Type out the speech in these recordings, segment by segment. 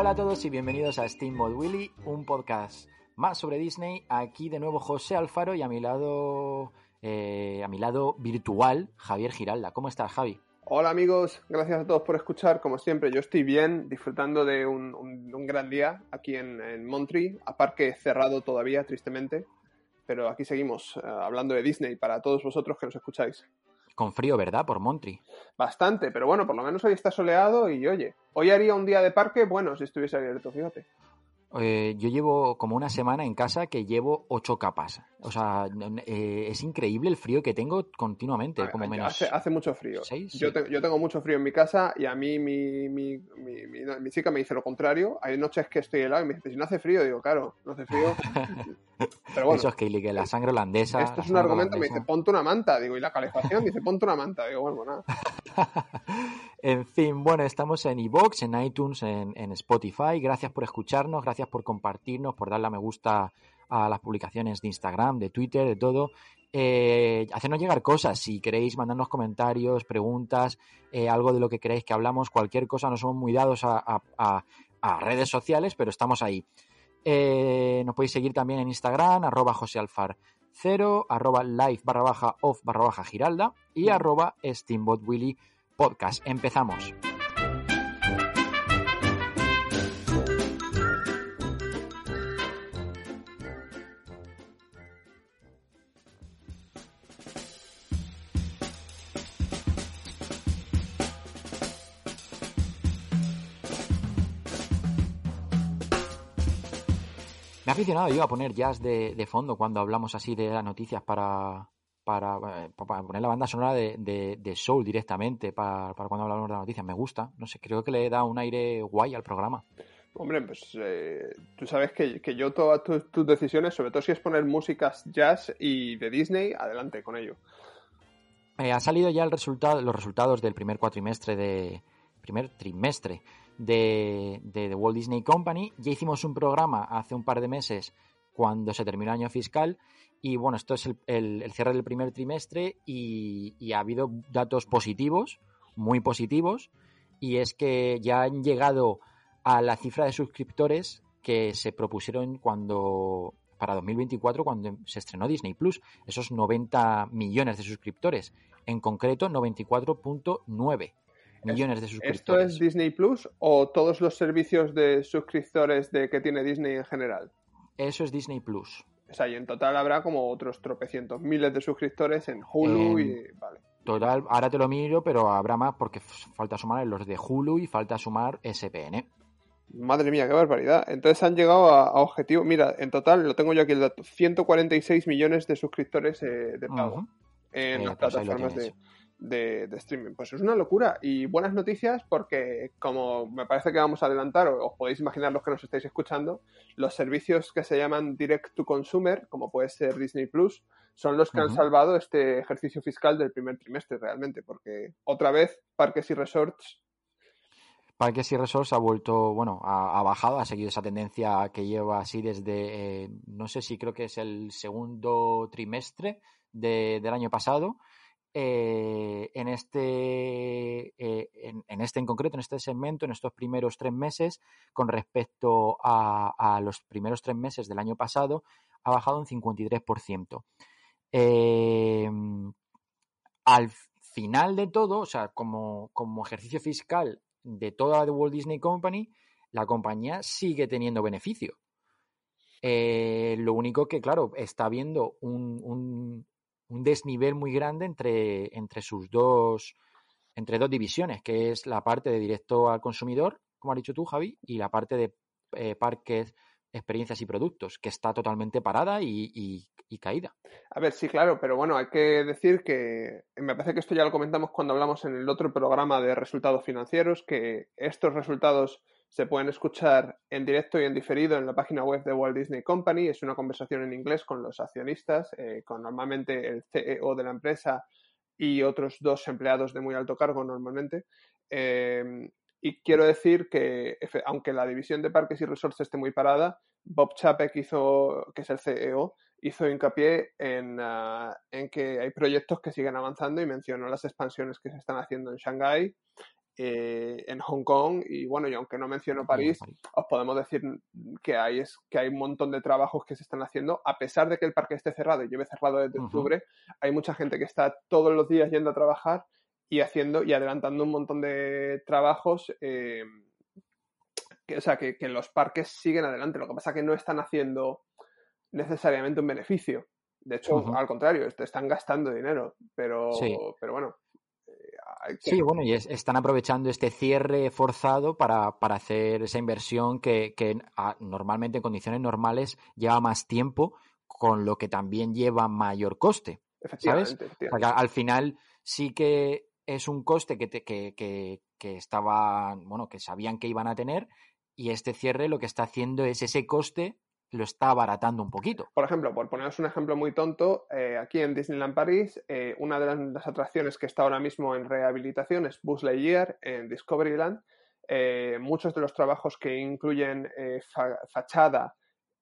Hola a todos y bienvenidos a Steamboat Willy, un podcast más sobre Disney. Aquí de nuevo José Alfaro y a mi lado, eh, a mi lado virtual, Javier Giralda. ¿Cómo estás, Javi? Hola amigos, gracias a todos por escuchar. Como siempre, yo estoy bien, disfrutando de un, gran día aquí en, en Montreal, a parque cerrado todavía, tristemente. Pero aquí seguimos eh, hablando de Disney para todos vosotros que nos escucháis. Con frío, ¿verdad? Por Montri. Bastante, pero bueno, por lo menos hoy está soleado y oye, hoy haría un día de parque bueno si estuviese abierto, fíjate. Eh, yo llevo como una semana en casa que llevo ocho capas. O sea, eh, es increíble el frío que tengo continuamente, como menos. Hace, mucho frío. Yo, yo, tengo mucho frío en mi casa y a mí mi, mi, mi, mi, chica me dice lo contrario. Hay noches que estoy helado y me dice, si no hace frío, digo, claro, no hace frío. Pero bueno, Eso es que, que la sangre holandesa. Esto es un argumento, me dice, ponte una manta. Digo, y la calefacción dice, ponte una manta. Digo, bueno, nada. en fin, bueno, estamos en iVoox, en iTunes, en, en Spotify. Gracias por escucharnos, gracias por compartirnos, por darle a me gusta a las publicaciones de Instagram, de Twitter, de todo. Eh, hacernos llegar cosas, si queréis mandarnos comentarios, preguntas, eh, algo de lo que queréis que hablamos, cualquier cosa, no somos muy dados a, redes sociales, pero estamos ahí. Eh, nos podéis seguir también en Instagram, arroba josealfar0, arroba live barra baja off barra baja giralda y arroba steamboatwilly podcast. Empezamos. Me he aficionado yo a poner jazz de, fondo cuando hablamos así de las noticias para, para, eh, poner la banda sonora de, Soul directamente para, cuando hablamos de las noticias. Me gusta, no sé, creo que le da un aire guay al programa. Hombre, pues eh, tú sabes que, yo todas tus, decisiones, sobre todo si es poner músicas jazz y de Disney, adelante con ello. Eh, ha salido ya el resultado, los resultados del primer cuatrimestre de primer trimestre de, The Walt Disney Company. Ya hicimos un programa hace un par de meses cuando se terminó el año fiscal y bueno, esto es el, cierre del primer trimestre y, ha habido datos positivos, muy positivos, y es que ya han llegado a la cifra de suscriptores que se propusieron cuando para 2024 cuando se estrenó Disney Plus, esos 90 millones de suscriptores, en concreto 94.9 millones de suscriptores. ¿Esto es Disney Plus o todos los servicios de suscriptores de que tiene Disney en general? Eso es Disney Plus. O sea, y en total habrá como otros tropecientos miles de suscriptores en Hulu y. Vale. Total, ahora te lo miro, pero habrá más porque falta sumar los de Hulu y falta sumar SPN. Madre mía, qué barbaridad. Entonces han llegado a, objetivo. Mira, en total, lo tengo yo aquí el dato: 146 millones de suscriptores eh, de pago en eh, las pues plataformas de, de, streaming. Pues es una locura y buenas noticias porque, como me parece que vamos a adelantar, o os podéis imaginar los que nos estáis escuchando, los servicios que se llaman Direct to Consumer, como puede ser Disney Plus, son los que han salvado este ejercicio fiscal del primer trimestre realmente, porque otra vez parques y resorts Parques y Resorts ha vuelto, bueno, ha, bajado, ha seguido esa tendencia que lleva así desde, eh, no sé si creo que es el segundo trimestre del año pasado, eh, en, este, eh, en, este en concreto, en este segmento, en estos primeros tres meses, con respecto a, los primeros tres meses del año pasado, ha bajado un 53%. Eh, al final de todo, o sea, como, como ejercicio fiscal de toda The Walt Disney Company, la compañía sigue teniendo beneficio. lo único que, claro, está viendo un, un desnivel muy grande entre, entre sus dos, entre dos divisiones, que es la parte de directo al consumidor, como has dicho tú, Javi, y la parte de eh, parques, experiencias y productos, que está totalmente parada y, caída. A ver, sí, claro, pero bueno, hay que decir que me parece que esto ya lo comentamos cuando hablamos en el otro programa de resultados financieros, que estos resultados se pueden escuchar en directo y en diferido en la página web de Walt Disney Company. Es una conversación en inglés con los accionistas, eh, con normalmente el CEO de la empresa y otros dos empleados de muy alto cargo normalmente. Em, y quiero decir que, aunque la división de parques y resorts esté muy parada, Bob Chapek hizo, que es el CEO, hizo hincapié en, ah, en, que hay proyectos que siguen avanzando y mencionó las expansiones que se están haciendo en Shanghái, eh, en Hong Kong y bueno, y aunque no menciono París, os podemos decir que hay, es, que hay un montón de trabajos que se están haciendo, a pesar de que el parque esté cerrado y lleve cerrado desde octubre, hay mucha gente que está todos los días yendo a trabajar y haciendo y adelantando un montón de trabajos. Eh, que, o sea, que, que, los parques siguen adelante. Lo que pasa es que no están haciendo necesariamente un beneficio. De hecho, al contrario, están gastando dinero. Pero, pero bueno. Sí, bueno, y están aprovechando este cierre forzado para, hacer esa inversión que, normalmente en condiciones normales lleva más tiempo, con lo que también lleva mayor coste. ¿Sabes? al final sí que es un coste que, que, que, que estaba, bueno, que sabían que iban a tener, y este cierre lo que está haciendo es ese coste lo está abaratando un poquito. Por ejemplo, por poneros un ejemplo muy tonto, eh, aquí en Disneyland París, eh, una de las, atracciones que está ahora mismo en rehabilitación es Buzz Lightyear en Discoveryland. Eh, muchos de los trabajos que incluyen fachada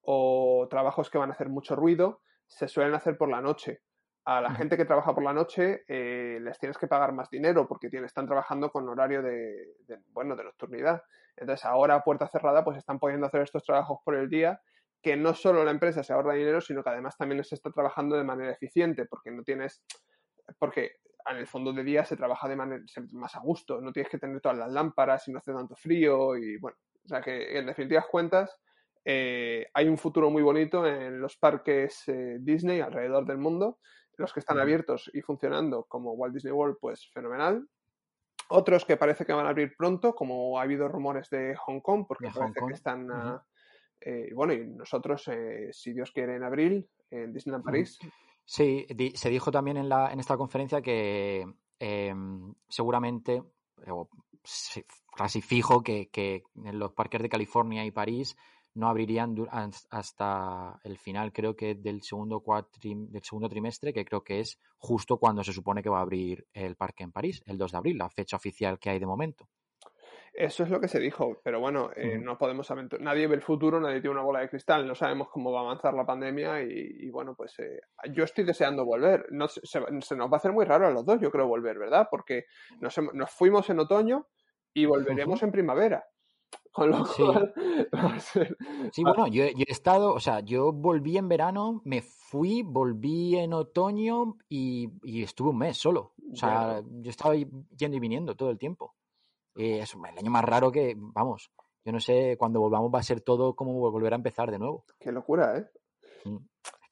o trabajos que van a hacer mucho ruido se suelen hacer por la noche. A la gente que trabaja por la noche les tienes que pagar más dinero porque están trabajando con horario de, bueno, de nocturnidad. Entonces ahora a puerta cerrada pues están pudiendo hacer estos trabajos por el día que no solo la empresa se ahorra dinero, sino que además también se está trabajando de manera eficiente, porque no tienes, porque en el fondo de día se trabaja de manera más a gusto, no tienes que tener todas las lámparas y no hace tanto frío y bueno, o sea que en definitivas cuentas eh, hay un futuro muy bonito en los parques eh, Disney alrededor del mundo, los que están abiertos y funcionando como Walt Disney World, pues fenomenal. Otros que parece que van a abrir pronto, como ha habido rumores de Hong Kong, porque parece que están eh, bueno, y nosotros, eh, si Dios quiere, en abril, en Disneyland París. Sí, se dijo también en, la, en esta conferencia que em, seguramente, casi fijo, que, que, en los parques de California y París no abrirían hasta el final, creo que del segundo, del segundo trimestre, que creo que es justo cuando se supone que va a abrir el parque en París, el 2 de abril, la fecha oficial que hay de momento. Eso es lo que se dijo, pero bueno, eh, no podemos nadie ve el futuro, nadie tiene una bola de cristal, no sabemos cómo va a avanzar la pandemia y, bueno, pues eh, yo estoy deseando volver. No, se, nos va a hacer muy raro a los dos, yo creo, volver, ¿verdad? Porque nos, nos fuimos en otoño y volveremos en primavera. Con lo sí. sí, bueno, yo, he estado, o sea, yo volví en verano, me fui, volví en otoño y, y estuve un mes solo. O sea, yo estaba yendo y viniendo todo el tiempo. Eh, es el año más raro que, vamos, yo no sé, cuando volvamos va a ser todo como volver a empezar de nuevo. Qué locura, ¿eh? Mm.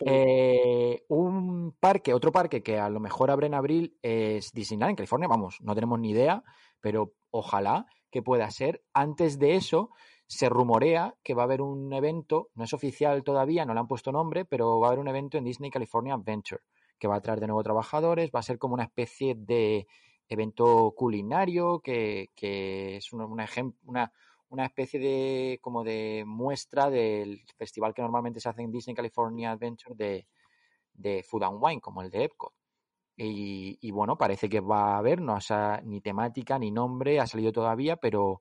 eh un parque, otro parque que a lo mejor abre en abril es Disneyland en California, vamos, no tenemos ni idea, pero ojalá que pueda ser. Antes de eso, se rumorea que va a haber un evento, no es oficial todavía, no le han puesto nombre, pero va a haber un evento en Disney California Adventure, que va a traer de nuevo trabajadores, va a ser como una especie de evento culinario que, que es una, una, una, especie de como de muestra del festival que normalmente se hace en Disney California Adventure de, de Food and Wine, como el de Epcot. Y, y bueno, parece que va a haber, no ha, ni temática ni nombre, ha salido todavía, pero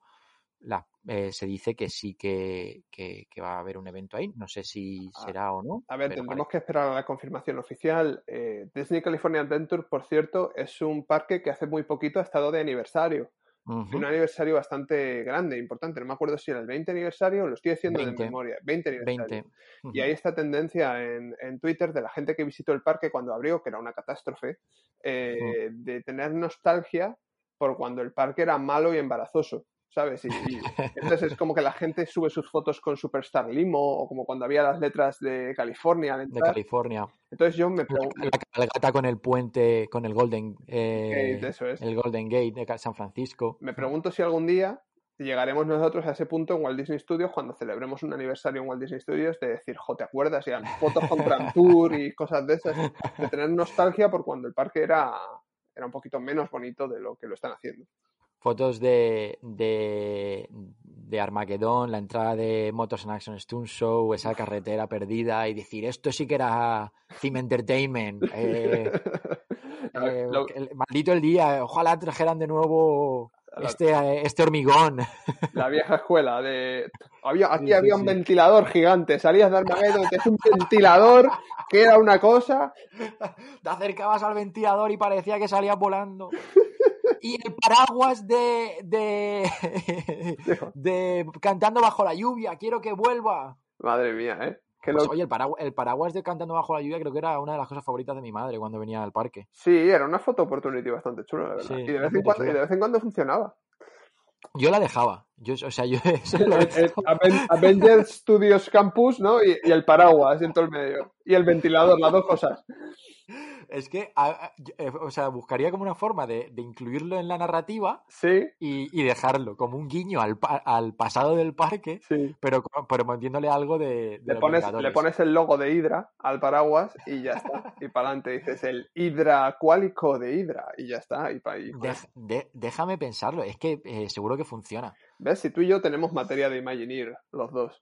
la, eh, se dice que sí que, que, va a haber un evento ahí. No sé si ah, será o no. A ver, tendremos que esperar a la confirmación oficial. Eh, Disney California Adventure, por cierto, es un parque que hace muy poquito ha estado de aniversario. Un aniversario bastante grande, importante. No me acuerdo si era el 20 aniversario, lo estoy haciendo de memoria. 20 aniversario. Y hay esta tendencia en, en, Twitter de la gente que visitó el parque cuando abrió, que era una catástrofe, eh, de tener nostalgia por cuando el parque era malo y embarazoso. ¿Sabes? Y, entonces es como que la gente sube sus fotos con Superstar Limo o como cuando había las letras de California. De California. Entonces yo me pregunto... La cabalgata con el puente, con el Golden eh, Gate, eso es. El Golden Gate de San Francisco. Me pregunto si algún día llegaremos nosotros a ese punto en Walt Disney Studios cuando celebremos un aniversario en Walt Disney Studios de decir, jo, ¿te acuerdas? Y fotos con Grand Tour y cosas de esas, de tener nostalgia por cuando el parque era, era un poquito menos bonito de lo que lo están haciendo fotos de, de, de Armagedón, la entrada de Motors and Action Stunt Show, esa carretera perdida y decir, esto sí que era Team Entertainment. Eh, Eh, maldito el día, ojalá trajeran de nuevo este, este hormigón. La vieja escuela de... Había, aquí había un ventilador gigante, salías de Armageddon, es un ventilador que era una cosa... Te acercabas al ventilador y parecía que salías volando. Y el paraguas de, de, de Cantando bajo la lluvia, quiero que vuelva. Madre mía, ¿eh? Pues, oye, el, el, paraguas de Cantando bajo la lluvia creo que era una de las cosas favoritas de mi madre cuando venía al parque. Sí, era una foto opportunity bastante chula, la verdad. y, de vez en cuando, y de vez en cuando funcionaba. Yo la dejaba. Yo, o sea, yo Avengers Studios Campus, ¿no? Y, y, el paraguas en todo el medio. Y el ventilador, las dos cosas. Es que, eh, o sea, buscaría como una forma de, incluirlo en la narrativa sí. y, dejarlo como un guiño al, al pasado del parque, sí. pero, pero metiéndole algo de. le, pones, le pones el logo de Hydra al paraguas y ya está. y para adelante dices el Hydra cuálico de Hydra y ya está. Y, déjame pensarlo, es que eh, seguro que funciona. ¿Ves? Si tú y yo tenemos materia de Imagineer, los dos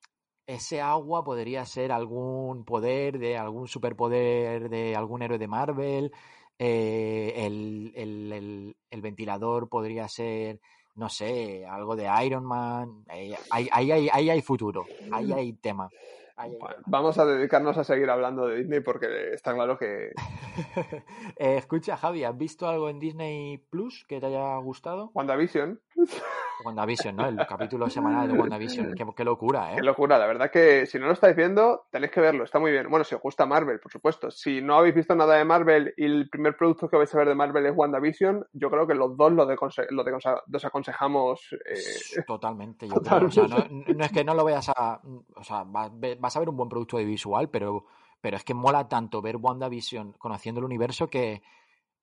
ese agua podría ser algún poder de algún superpoder de algún héroe de Marvel. Eh, el, ventilador podría ser, no sé, algo de Iron Man. Eh, ahí, ahí, ahí hay futuro, ahí hay tema vamos a dedicarnos a seguir hablando de Disney porque está claro que. Eh, escucha, Javi, ¿has visto algo en Disney Plus que te haya gustado? WandaVision. WandaVision, ¿no? El capítulo semanal de WandaVision. Qué, locura, ¿eh? Qué locura. La verdad que si no lo estáis viendo, tenéis que verlo. Está muy bien. Bueno, si os gusta Marvel, por supuesto. Si no habéis visto nada de Marvel y el primer producto que vais a ver de Marvel es WandaVision, yo creo que los dos lo, lo desaconsejamos. Eh... Totalmente. Yo Creo. O sea, no, es que no lo veas a. O sea, vas a ver un buen producto de visual, pero, pero es que mola tanto ver WandaVision conociendo el universo que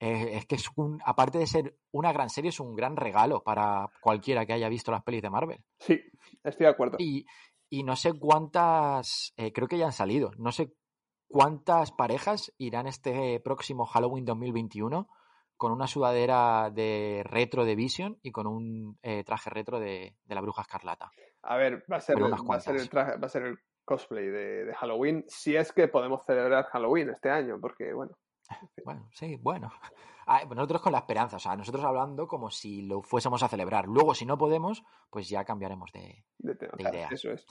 eh, es que es un, aparte de ser una gran serie, es un gran regalo para cualquiera que haya visto las pelis de Marvel. Sí, estoy de acuerdo. Y, no sé cuántas, eh, creo que ya han salido, no sé cuántas parejas irán este próximo Halloween 2021 con una sudadera de retro de Vision y con un eh, traje retro de, la bruja escarlata. A ver, va a ser, va a ser el traje, va a ser el cosplay de, Halloween, si es que podemos celebrar Halloween este año, porque bueno. Bueno, sí, bueno. Nosotros con la esperanza, o sea, nosotros hablando como si lo fuésemos a celebrar. Luego, si no podemos, pues ya cambiaremos de, idea. Eso es.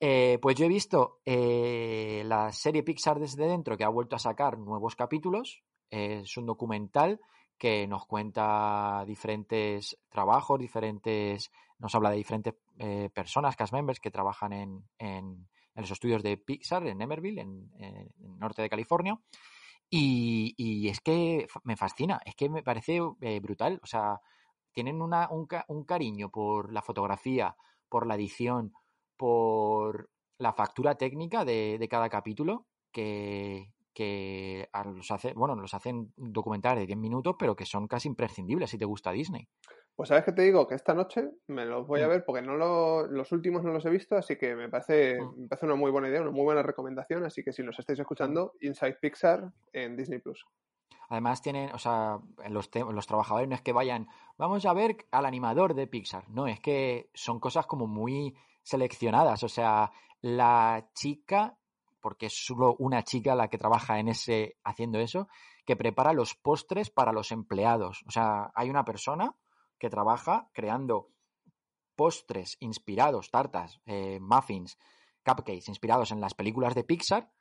Eh, pues yo he visto eh, la serie Pixar desde dentro que ha vuelto a sacar nuevos capítulos. es un documental que nos cuenta diferentes trabajos, diferentes, nos habla de diferentes eh, personas, cast members que trabajan en, en, los estudios de Pixar en Emerville, en, el norte de California. Y, es que me fascina, es que me parece eh, brutal. O sea, tienen una, un, un, cariño por la fotografía, por la edición, por la factura técnica de, de cada capítulo, que, que los hace, bueno, los hacen documentales de 10 minutos, pero que son casi imprescindibles si te gusta Disney. Pues sabes que te digo que esta noche me los voy a mm. ver porque no los últimos no los he visto, así que me parece, mm. me parece una muy buena idea, una muy buena recomendación, así que si los estáis escuchando, Inside Pixar en Disney Plus. Además tienen, o sea, los, los trabajadores no es que vayan, vamos a ver al animador de Pixar, no, es que son cosas como muy seleccionadas, o sea, la chica porque es solo una chica la que trabaja en ese haciendo eso, que prepara los postres para los empleados. O sea, hay una persona que trabaja creando postres inspirados, tartas, eh, muffins, cupcakes inspirados en las películas de Pixar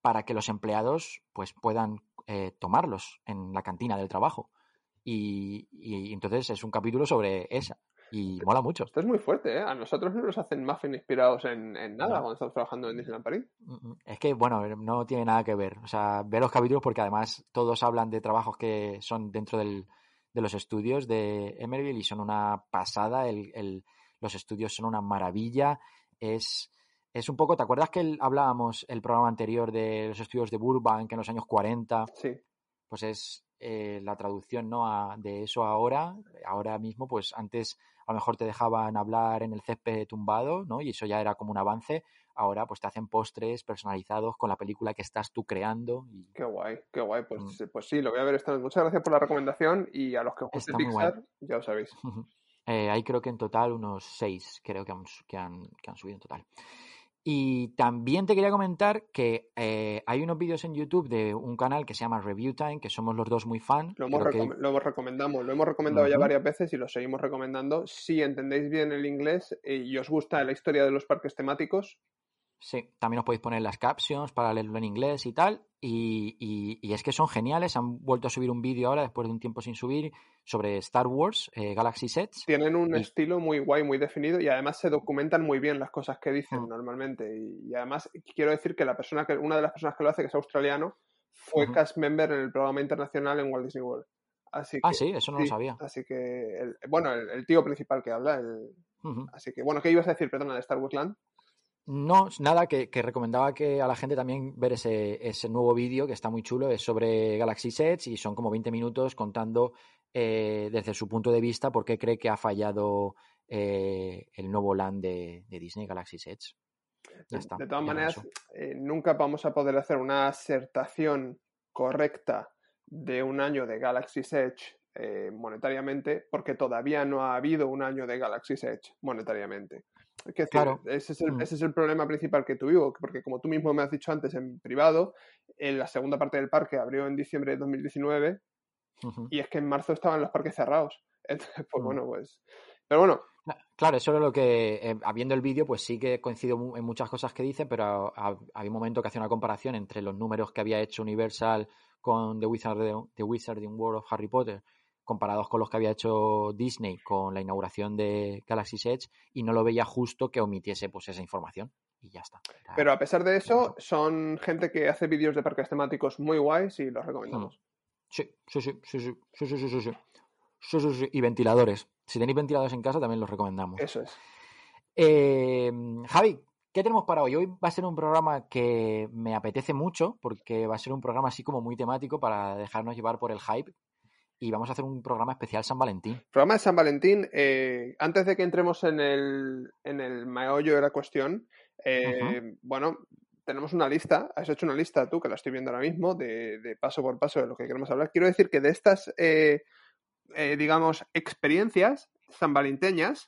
para que los empleados pues puedan eh, tomarlos en la cantina del trabajo. y, entonces es un capítulo sobre esa. Y mola mucho. Esto es muy fuerte, ¿eh? A nosotros no nos hacen muffins inspirados en, nada cuando estamos trabajando en Disneyland París. Mm, mm. Es que, bueno, no tiene nada que ver. O sea, ve los capítulos porque además todos hablan de trabajos que son dentro del, de los estudios de Emerville y son una pasada. El, el, los estudios son una maravilla. Es, es un poco, ¿te acuerdas que hablábamos el programa anterior de los estudios de Burbank en los años 40? Sí. Pues es eh, la traducción ¿no? de eso ahora. Ahora mismo, pues antes a lo mejor te dejaban hablar en el césped tumbado, ¿no? Y eso ya era como un avance. Ahora pues te hacen postres personalizados con la película que estás tú creando. Y... Qué guay, qué guay. Pues, mm. pues sí, lo voy a ver esta Muchas gracias por la recomendación y a los que os guste Pixar, ya lo sabéis. eh, hay creo que en total unos seis, creo que han, que han, que han subido en total. Y también te quería comentar que eh, hay unos vídeos en YouTube de un canal que se llama Review Time, que somos los dos muy fan. Lo hemos, lo recomendamos, lo hemos recomendado ya varias veces y lo seguimos recomendando. Si entendéis bien el inglés y os gusta la historia de los parques temáticos, Sí, también os podéis poner las captions para leerlo en inglés y tal. Y, es que son geniales. Han vuelto a subir un vídeo ahora, después de un tiempo sin subir, sobre Star Wars, eh, Galaxy Sets. Tienen un estilo muy guay, muy definido y además se documentan muy bien las cosas que dicen mm. normalmente. Y, además quiero decir que la persona que, una de las personas que lo hace, que es australiano, fue cast member en el programa internacional en Walt Disney World. Así ah, sí, eso no lo sabía. Así que, bueno, el, tío principal que habla. Así que, bueno, ¿qué ibas a decir, perdona, de Star Wars Land? No, nada, que, recomendaba que a la gente también ver ese, ese nuevo vídeo que está muy chulo, es sobre Galaxy Sets y son como 20 minutos contando eh, desde su punto de vista por qué cree que ha fallado eh, el nuevo land de, Disney Galaxy Sets. de, todas maneras, eh, nunca vamos a poder hacer una asertación correcta de un año de Galaxy Edge monetariamente porque todavía no ha habido un año de Galaxy Edge monetariamente claro. ese, es el, mm. ese es el problema principal que tuvimos, porque como tú mismo me has dicho antes en privado, en la segunda parte del parque abrió en diciembre de 2019 y es que en marzo estaban los parques cerrados. Entonces, pues mm. bueno, pues... Pero bueno. Claro, eso es lo que, eh, habiendo el vídeo, pues sí que coincido en muchas cosas que dice, pero había un momento que hacía una comparación entre los números que había hecho Universal con The, Wizard, The Wizarding World of Harry Potter comparados con los que había hecho Disney con la inauguración de Galaxy Edge y no lo veía justo que omitiese pues esa información y ya está. Pero a pesar de eso, son gente que hace vídeos de parques temáticos muy guays y los recomendamos. Sí, sí, sí, sí, sí, sí, sí, sí, sí, sí, sí, Y ventiladores. Si tenéis ventiladores en casa, también los recomendamos. Eso es. Eh, Javi, ¿qué tenemos para hoy? Hoy va a ser un programa que me apetece mucho porque va a ser un programa así como muy temático para dejarnos llevar por el hype y vamos a hacer un programa especial San Valentín. Programa de San Valentín, eh, antes de que entremos en el, en el meollo de la cuestión, eh, bueno, tenemos una lista, has hecho una lista tú, que la estoy viendo ahora mismo, de, paso por paso de lo que queremos hablar. Quiero decir que de estas, eh, digamos, experiencias sanvalenteñas,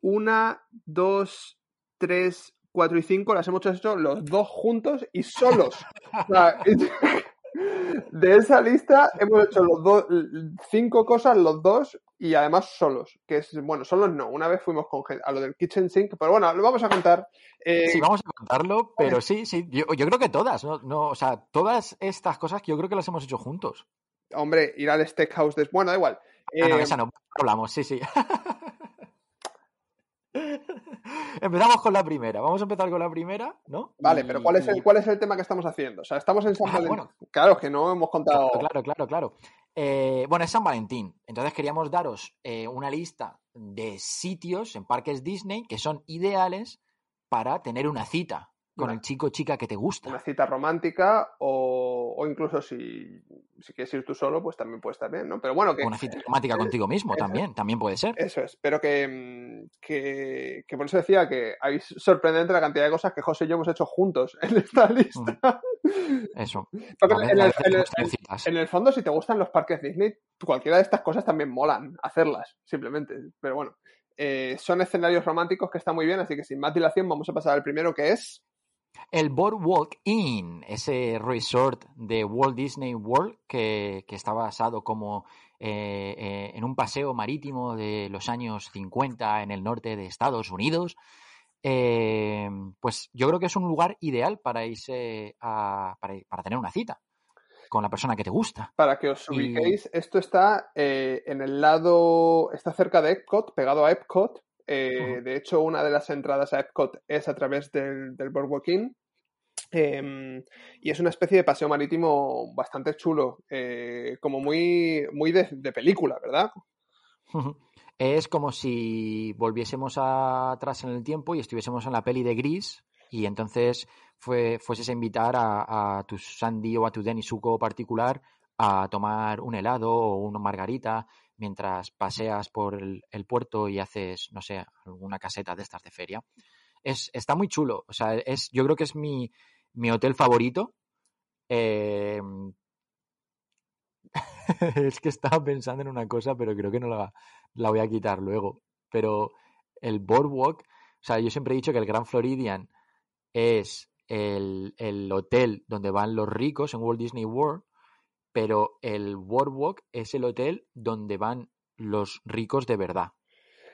una, dos, tres, cuatro y cinco las hemos hecho los dos juntos y solos. de esa lista hemos hecho los dos, cinco cosas los dos y además solos. Que es, bueno, solos no. Una vez fuimos con a lo del kitchen sink, pero bueno, lo vamos a contar. Eh, sí, vamos a contarlo, pero sí, sí. Yo, creo que todas, ¿no? O sea, todas estas cosas que yo creo que las hemos hecho juntos. Hombre, ir al steakhouse. De... Bueno, da igual. Ah, no, eh, esa no hablamos, sí, sí. Empezamos con la primera. Vamos a empezar con la primera, ¿no? Vale, pero ¿cuál es, el, ¿cuál es el tema que estamos haciendo? O sea, estamos en San ah, Valentín. Claro, que no hemos contado. Claro, claro, claro. Eh, bueno, es San Valentín. Entonces queríamos daros eh, una lista de sitios en parques Disney que son ideales para tener una cita con el chico o chica que te gusta. Una cita romántica o, incluso si, si, quieres ir tú solo, pues también puede estar bien, ¿no? Pero bueno, que... Una cita romántica contigo mismo también, también puede ser. Eso es, pero que, que, por eso decía que hay sorprendente la cantidad de cosas que José y yo hemos hecho juntos en esta lista. Eso. en, el, fondo, si te gustan los parques Disney, cualquiera de estas cosas también molan hacerlas, simplemente. Pero bueno, eh, son escenarios románticos que están muy bien, así que sin más dilación vamos a pasar al primero que es... El Boardwalk Inn, ese resort de Walt Disney World que, está basado como eh, eh, en un paseo marítimo de los años 50 en el norte de Estados Unidos. Eh, pues yo creo que es un lugar ideal para irse a, para, tener una cita con la persona que te gusta. Para que os ubiquéis, esto está en el lado, está cerca de Epcot, pegado a Epcot, eh, de hecho, una de las entradas a Epcot es a través del, del Boardwalk Inn. Em, y es una especie de paseo marítimo bastante chulo, eh, como muy, muy de, película, ¿verdad? Es como si volviésemos atrás en el tiempo y estuviésemos en la peli de Gris y entonces fue, fueses a invitar a, tu Sandy o a tu Denny Suco particular a tomar un helado o una margarita mientras paseas por el, puerto y haces, no sé, alguna caseta de estas de feria. Es, está muy chulo. O sea, es, yo creo que es mi, mi hotel favorito. Em, es que estaba pensando en una cosa, pero creo que no la, la voy a quitar luego. Pero el boardwalk, o sea, yo siempre he dicho que el Grand Floridian es el, el hotel donde van los ricos en Walt Disney World, pero el Boardwalk es el hotel donde van los ricos de verdad.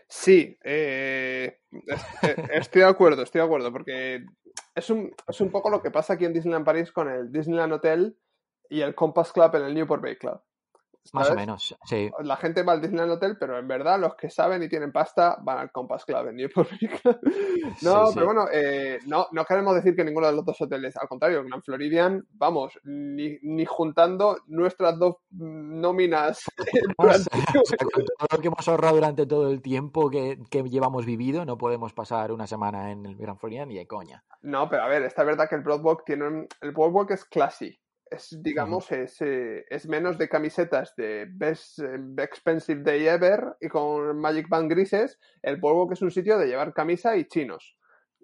Sí, eh, eh, estoy de acuerdo, estoy de acuerdo, porque es un, es un poco lo que pasa aquí en Disneyland París con el Disneyland Hotel y el Compass Club en el Newport Bay Club. Más o menos, sí. La gente va al Disneyland Hotel, pero en verdad los que saben y tienen pasta van al Compass Club en No, pero bueno, eh, no, no queremos decir que ninguno de los dos hoteles, al contrario, en Floridian, vamos, ni, ni juntando nuestras dos nóminas. todo lo que hemos ahorrado durante todo el tiempo que, que, llevamos vivido, no podemos pasar una semana en el Grand Floridian ni de coña. No, pero a ver, está verdad que el Broadwalk tiene el Broadwalk es classy, es, digamos, es, eh, es, menos de camisetas de Best eh, Expensive Day Ever y con Magic Band grises, el polvo que es un sitio de llevar camisa y chinos.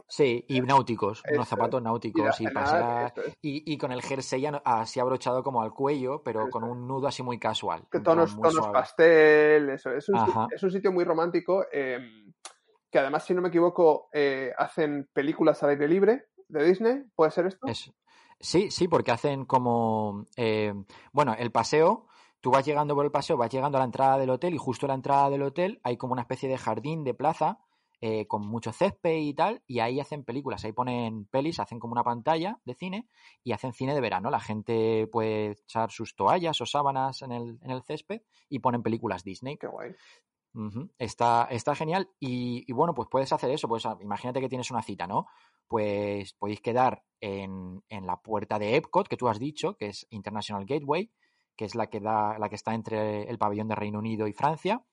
Sí, y náuticos, unos zapatos náuticos y, y, con el jersey así abrochado como al cuello, pero con un nudo así muy casual. tonos, tonos pastel, eso. Es un, sitio, es un sitio muy romántico em, que además, si no me equivoco, eh, hacen películas al aire libre de Disney. ¿Puede ser esto? Sí, sí, porque hacen como, eh, bueno, el paseo, tú vas llegando por el paseo, vas llegando a la entrada del hotel y justo a la entrada del hotel hay como una especie de jardín de plaza eh, con mucho césped y tal, y ahí hacen películas, ahí ponen pelis, hacen como una pantalla de cine y hacen cine de verano. La gente puede echar sus toallas o sábanas en el, en el césped y ponen películas Disney. Qué guay. Está, está genial. Y, bueno, pues puedes hacer eso. Pues imagínate que tienes una cita, ¿no? pues podéis quedar en, la puerta de Epcot, que tú has dicho, que es International Gateway, que es la que, da, la que está entre el pabellón de Reino Unido y Francia.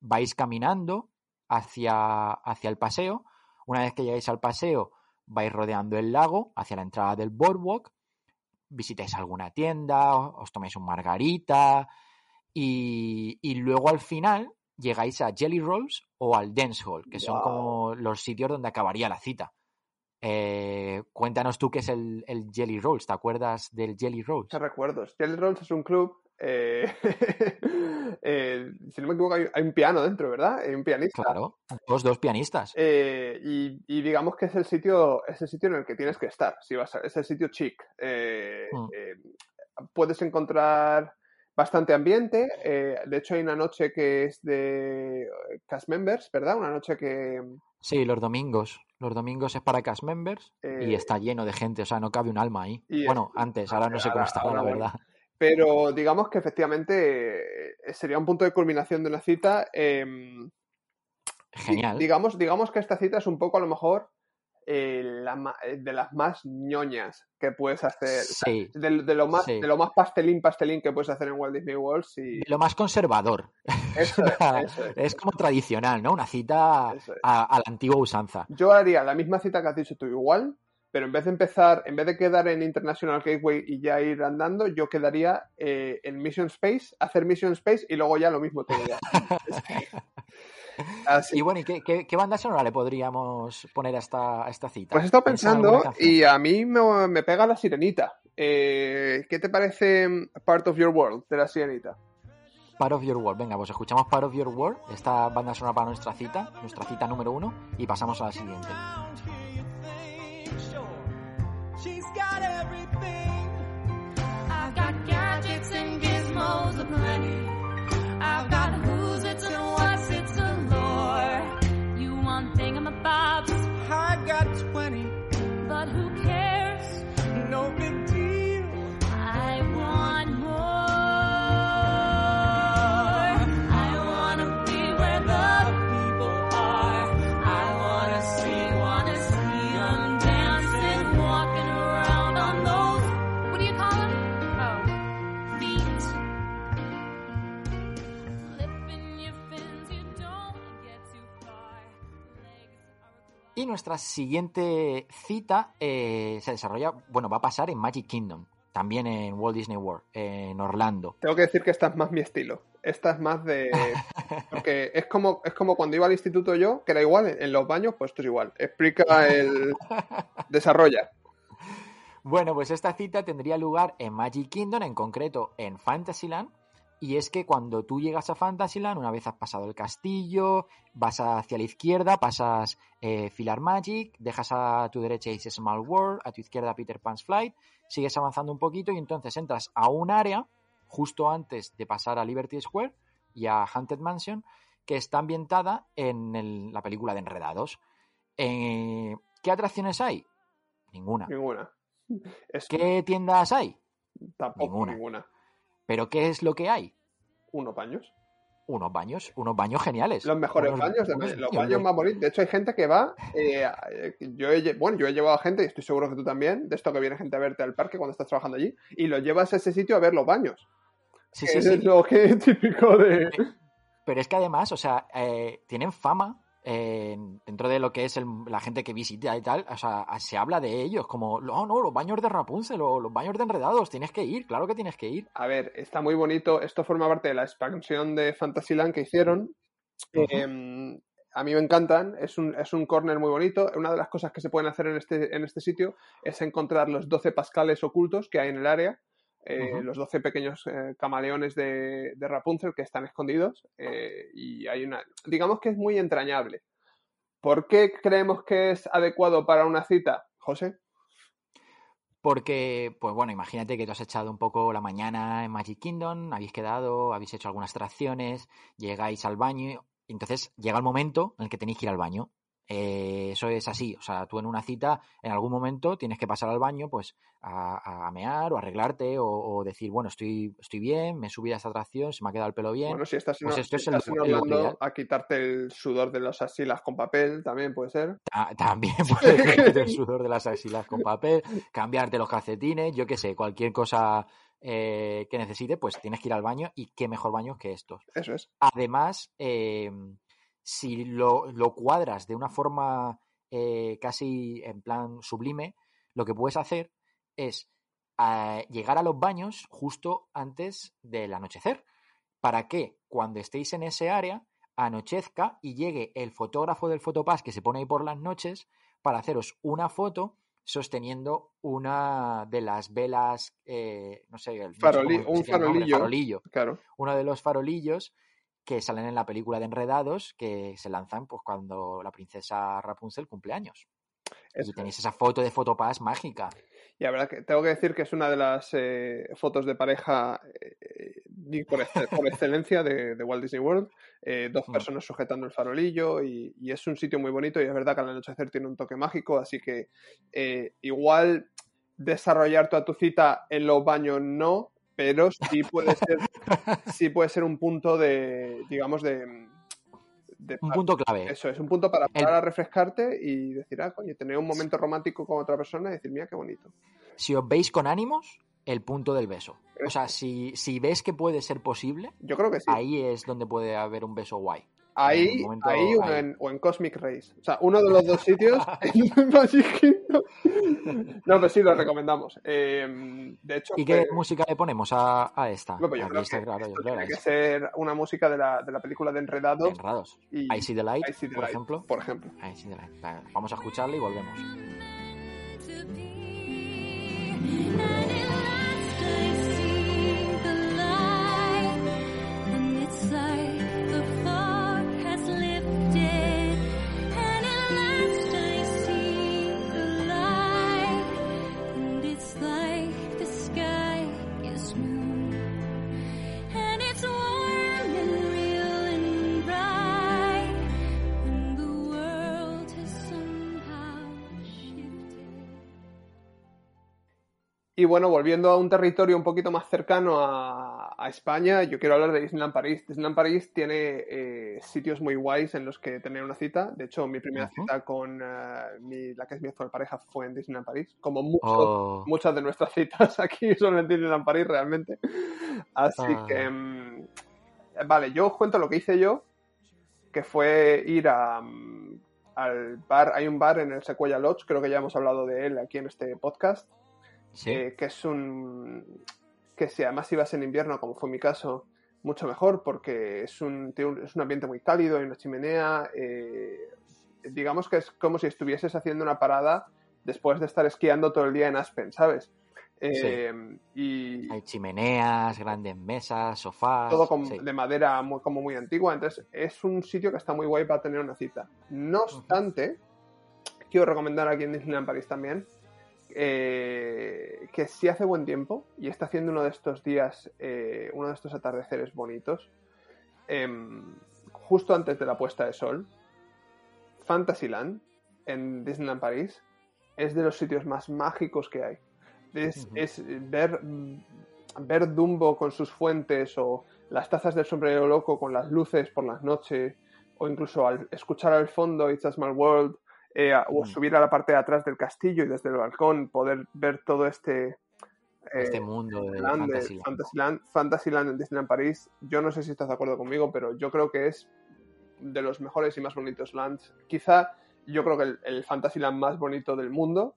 Vais caminando hacia, hacia el paseo. Una vez que llegáis al paseo, vais rodeando el lago hacia la entrada del boardwalk. Visitáis alguna tienda, os tomáis un margarita y luego al final llegáis a Jelly Rolls o al Dance Hall, que son como los sitios donde acabaría la cita. Eh, cuéntanos tú qué es el, Jelly Rolls. ¿Te acuerdas del Jelly Rolls? Te recuerdos. Jelly Rolls es un club. Eh, eh, si no me equivoco, hay, un piano dentro, ¿verdad? Hay un pianista. Claro, dos, dos pianistas. Y, digamos que es el sitio, es el sitio en el que tienes que estar. Si vas a, es el sitio chic. Mm. puedes encontrar bastante ambiente. de hecho, hay una noche que es de cast members, ¿verdad? Una noche que. Sí, los domingos. Los domingos es para cast members y eh, está lleno de gente, o sea, no cabe un alma ahí. Bueno, antes, ahora no sé cómo está, la verdad. Pero digamos que efectivamente eh, sería un punto de culminación de una cita. Em, Genial. Digamos, digamos que esta cita es un poco a lo mejor eh, eh, de las más ñoñas que puedes hacer. de, lo más, de lo más pastelín, pastelín que puedes hacer en Walt Disney World. De lo más conservador. es, como tradicional, ¿no? Una cita a, la antigua usanza. Yo haría la misma cita que has dicho tú igual, pero en vez de empezar, en vez de quedar en International Gateway y ya ir andando, yo quedaría eh, en Mission Space, hacer Mission Space y luego ya lo mismo todo Y bueno, ¿y qué, banda sonora le podríamos poner a esta, esta cita? Pues he estado pensando y a mí me, pega la sirenita. Eh, ¿Qué te parece Part of Your World de la sirenita? Part of Your World. Venga, pues escuchamos Part of Your World, esta banda sonora para nuestra cita, nuestra cita número uno, y pasamos a la siguiente. Y nuestra siguiente cita eh, se desarrolla, bueno, va a pasar en Magic Kingdom, también en Walt Disney World, en Orlando. Tengo que decir que esta es más mi estilo. Esta es más de. Porque es como, es como cuando iba al instituto yo, que era igual, en los baños, pues esto es igual. Explica el. Desarrolla. Bueno, pues esta cita tendría lugar en Magic Kingdom, en concreto en Fantasyland, Y es que cuando tú llegas a Fantasyland, una vez has pasado el castillo, vas hacia la izquierda, pasas eh, Filar Magic, dejas a tu derecha Ace Small World, a tu izquierda Peter Pan's Flight, sigues avanzando un poquito y entonces entras a un área justo antes de pasar a Liberty Square y a Haunted Mansion, que está ambientada en la película de Enredados. Eh, ¿Qué atracciones hay? Ninguna. Ninguna. ¿Qué tiendas hay? Tampoco ninguna. ¿Pero qué es lo que hay? Unos baños. Unos baños, unos baños geniales. Los mejores baños, los baños más bonitos. De hecho, hay gente que va. Eh, yo he, bueno, yo he llevado a gente, y estoy seguro que tú también, de esto que viene gente a verte al parque cuando estás trabajando allí, y los llevas a ese sitio a ver los baños. Sí, sí, es lo que es típico de. Pero es que además, o sea, eh, tienen fama dentro de lo que es la gente que visita y tal, o sea, se habla de ellos como, no, no, los baños de Rapunzel o los baños de Enredados, tienes que ir, claro que tienes que ir. A ver, está muy bonito, esto forma parte de la expansión de Fantasyland que hicieron. Em, a mí me encantan, es un, es un corner muy bonito. Una de las cosas que se pueden hacer en este, en este sitio es encontrar los 12 pascales ocultos que hay en el área. Eh, los 12 pequeños eh, camaleones de, Rapunzel que están escondidos eh, y hay una, digamos que es muy entrañable. ¿Por qué creemos que es adecuado para una cita, José? Porque, pues bueno, imagínate que tú has echado un poco la mañana en Magic Kingdom, habéis quedado, habéis hecho algunas tracciones, llegáis al baño, y entonces llega el momento en el que tenéis que ir al baño. Eh, eso es así, o sea, tú en una cita en algún momento tienes que pasar al baño pues a, mear o arreglarte o, decir, bueno, estoy, estoy bien, me he subido a esta atracción, se me ha quedado el pelo bien. Bueno, si estás, pues esto es el, a quitarte el sudor de las axilas con papel, también puede ser. también puede ser el sudor de las axilas con papel, cambiarte los calcetines, yo qué sé, cualquier cosa eh, que necesite, pues tienes que ir al baño y qué mejor baño que estos. Eso es. Además, eh, si lo, cuadras de una forma eh, casi en plan sublime, lo que puedes hacer es eh, llegar a los baños justo antes del anochecer, para que cuando estéis en ese área anochezca y llegue el fotógrafo del Fotopass que se pone ahí por las noches para haceros una foto sosteniendo una de las velas, eh, no sé, el, un farolillo, claro. uno de los farolillos que salen en la película de Enredados, que se lanzan pues cuando la princesa Rapunzel cumple años. Y tenéis esa foto de Fotopass mágica. Y la verdad que tengo que decir que es una de las eh, fotos de pareja eh, por, excelencia de, Walt Disney World. Eh, dos mm. personas sujetando el farolillo y, y, es un sitio muy bonito y es verdad que al anochecer tiene un toque mágico, así que igual desarrollar toda tu cita en los baños no, pero sí puede ser, sí puede ser un punto de, digamos, de, un punto clave. Eso, es un punto para, para refrescarte y decir, ah, coño, tener un momento romántico con otra persona y decir, mira, qué bonito. Si os veis con ánimos, el punto del beso. O sea, si, si ves que puede ser posible, yo creo que sí. Ahí es donde puede haber un beso guay. Ahí, ahí, o, En, o, en, Cosmic Race. O sea, uno de los dos sitios en Magic. No, pero sí, lo recomendamos. Eh, de hecho, ¿Y qué música le ponemos a, a esta? No, pues yo creo que tiene que ser una música de la, de la película de Enredados. Enredados. Y I See the Light, por ejemplo. Por ejemplo. I See the Light. Vamos a escucharla y volvemos. Y bueno, volviendo a un territorio un poquito más cercano a, España, yo quiero hablar de Disneyland París. Disneyland París tiene eh, sitios muy guays en los que tener una cita. De hecho, mi primera cita con eh, la que es mi actual pareja fue en Disneyland París. Como oh. muchas de nuestras citas aquí son en Disneyland París realmente. Así ah. que, mm, vale, yo os cuento lo que hice yo, que fue ir a, mm, al bar. Hay un bar en el Sequoia Lodge, creo que ya hemos hablado de él aquí en este podcast eh, que es un. que si además ibas en invierno, como fue mi caso, mucho mejor, porque es un, es un ambiente muy cálido, hay una chimenea. Eh, digamos que es como si estuvieses haciendo una parada después de estar esquiando todo el día en Aspen, ¿sabes? Em, y Hay chimeneas, grandes mesas, sofás. Todo de madera muy, como muy antigua. Entonces es un sitio que está muy guay para tener una cita. No obstante, quiero recomendar aquí en Disneyland París también eh, que si hace buen tiempo y está haciendo uno de estos días, eh, uno de estos atardeceres bonitos, em, justo antes de la puesta de sol, Fantasyland en Disneyland París es de los sitios más mágicos que hay. Es, ver, ver Dumbo con sus fuentes o las tazas del sombrero loco con las luces por las noches o incluso al escuchar al fondo It's a Small World eh, o mm. subir a la parte de atrás del castillo y desde el balcón poder ver todo este este eh, mundo de Fantasyland. Fantasyland. en Disneyland París. Yo no sé si estás de acuerdo conmigo, pero yo creo que es de los mejores y más bonitos lands. Quizá yo creo que el, el Fantasyland más bonito del mundo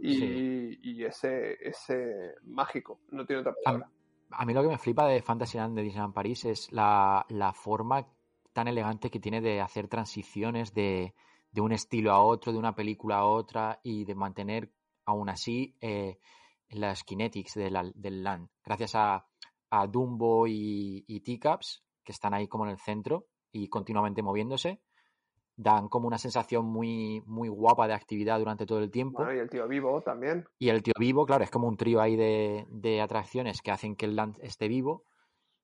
y, ese, ese mágico, no tiene otra palabra. A, mí lo que me flipa de Fantasyland de Disneyland París es la, forma tan elegante que tiene de hacer transiciones de, un estilo a otro, de una película a otra y de mantener aún así eh, las kinetics del land. Gracias a, Dumbo y, y Teacups, que están ahí como en el centro y continuamente moviéndose, dan como una sensación muy, muy guapa de actividad durante todo el tiempo. y el tío vivo también. Y el tío vivo, claro, es como un trío ahí de, atracciones que hacen que el land esté vivo.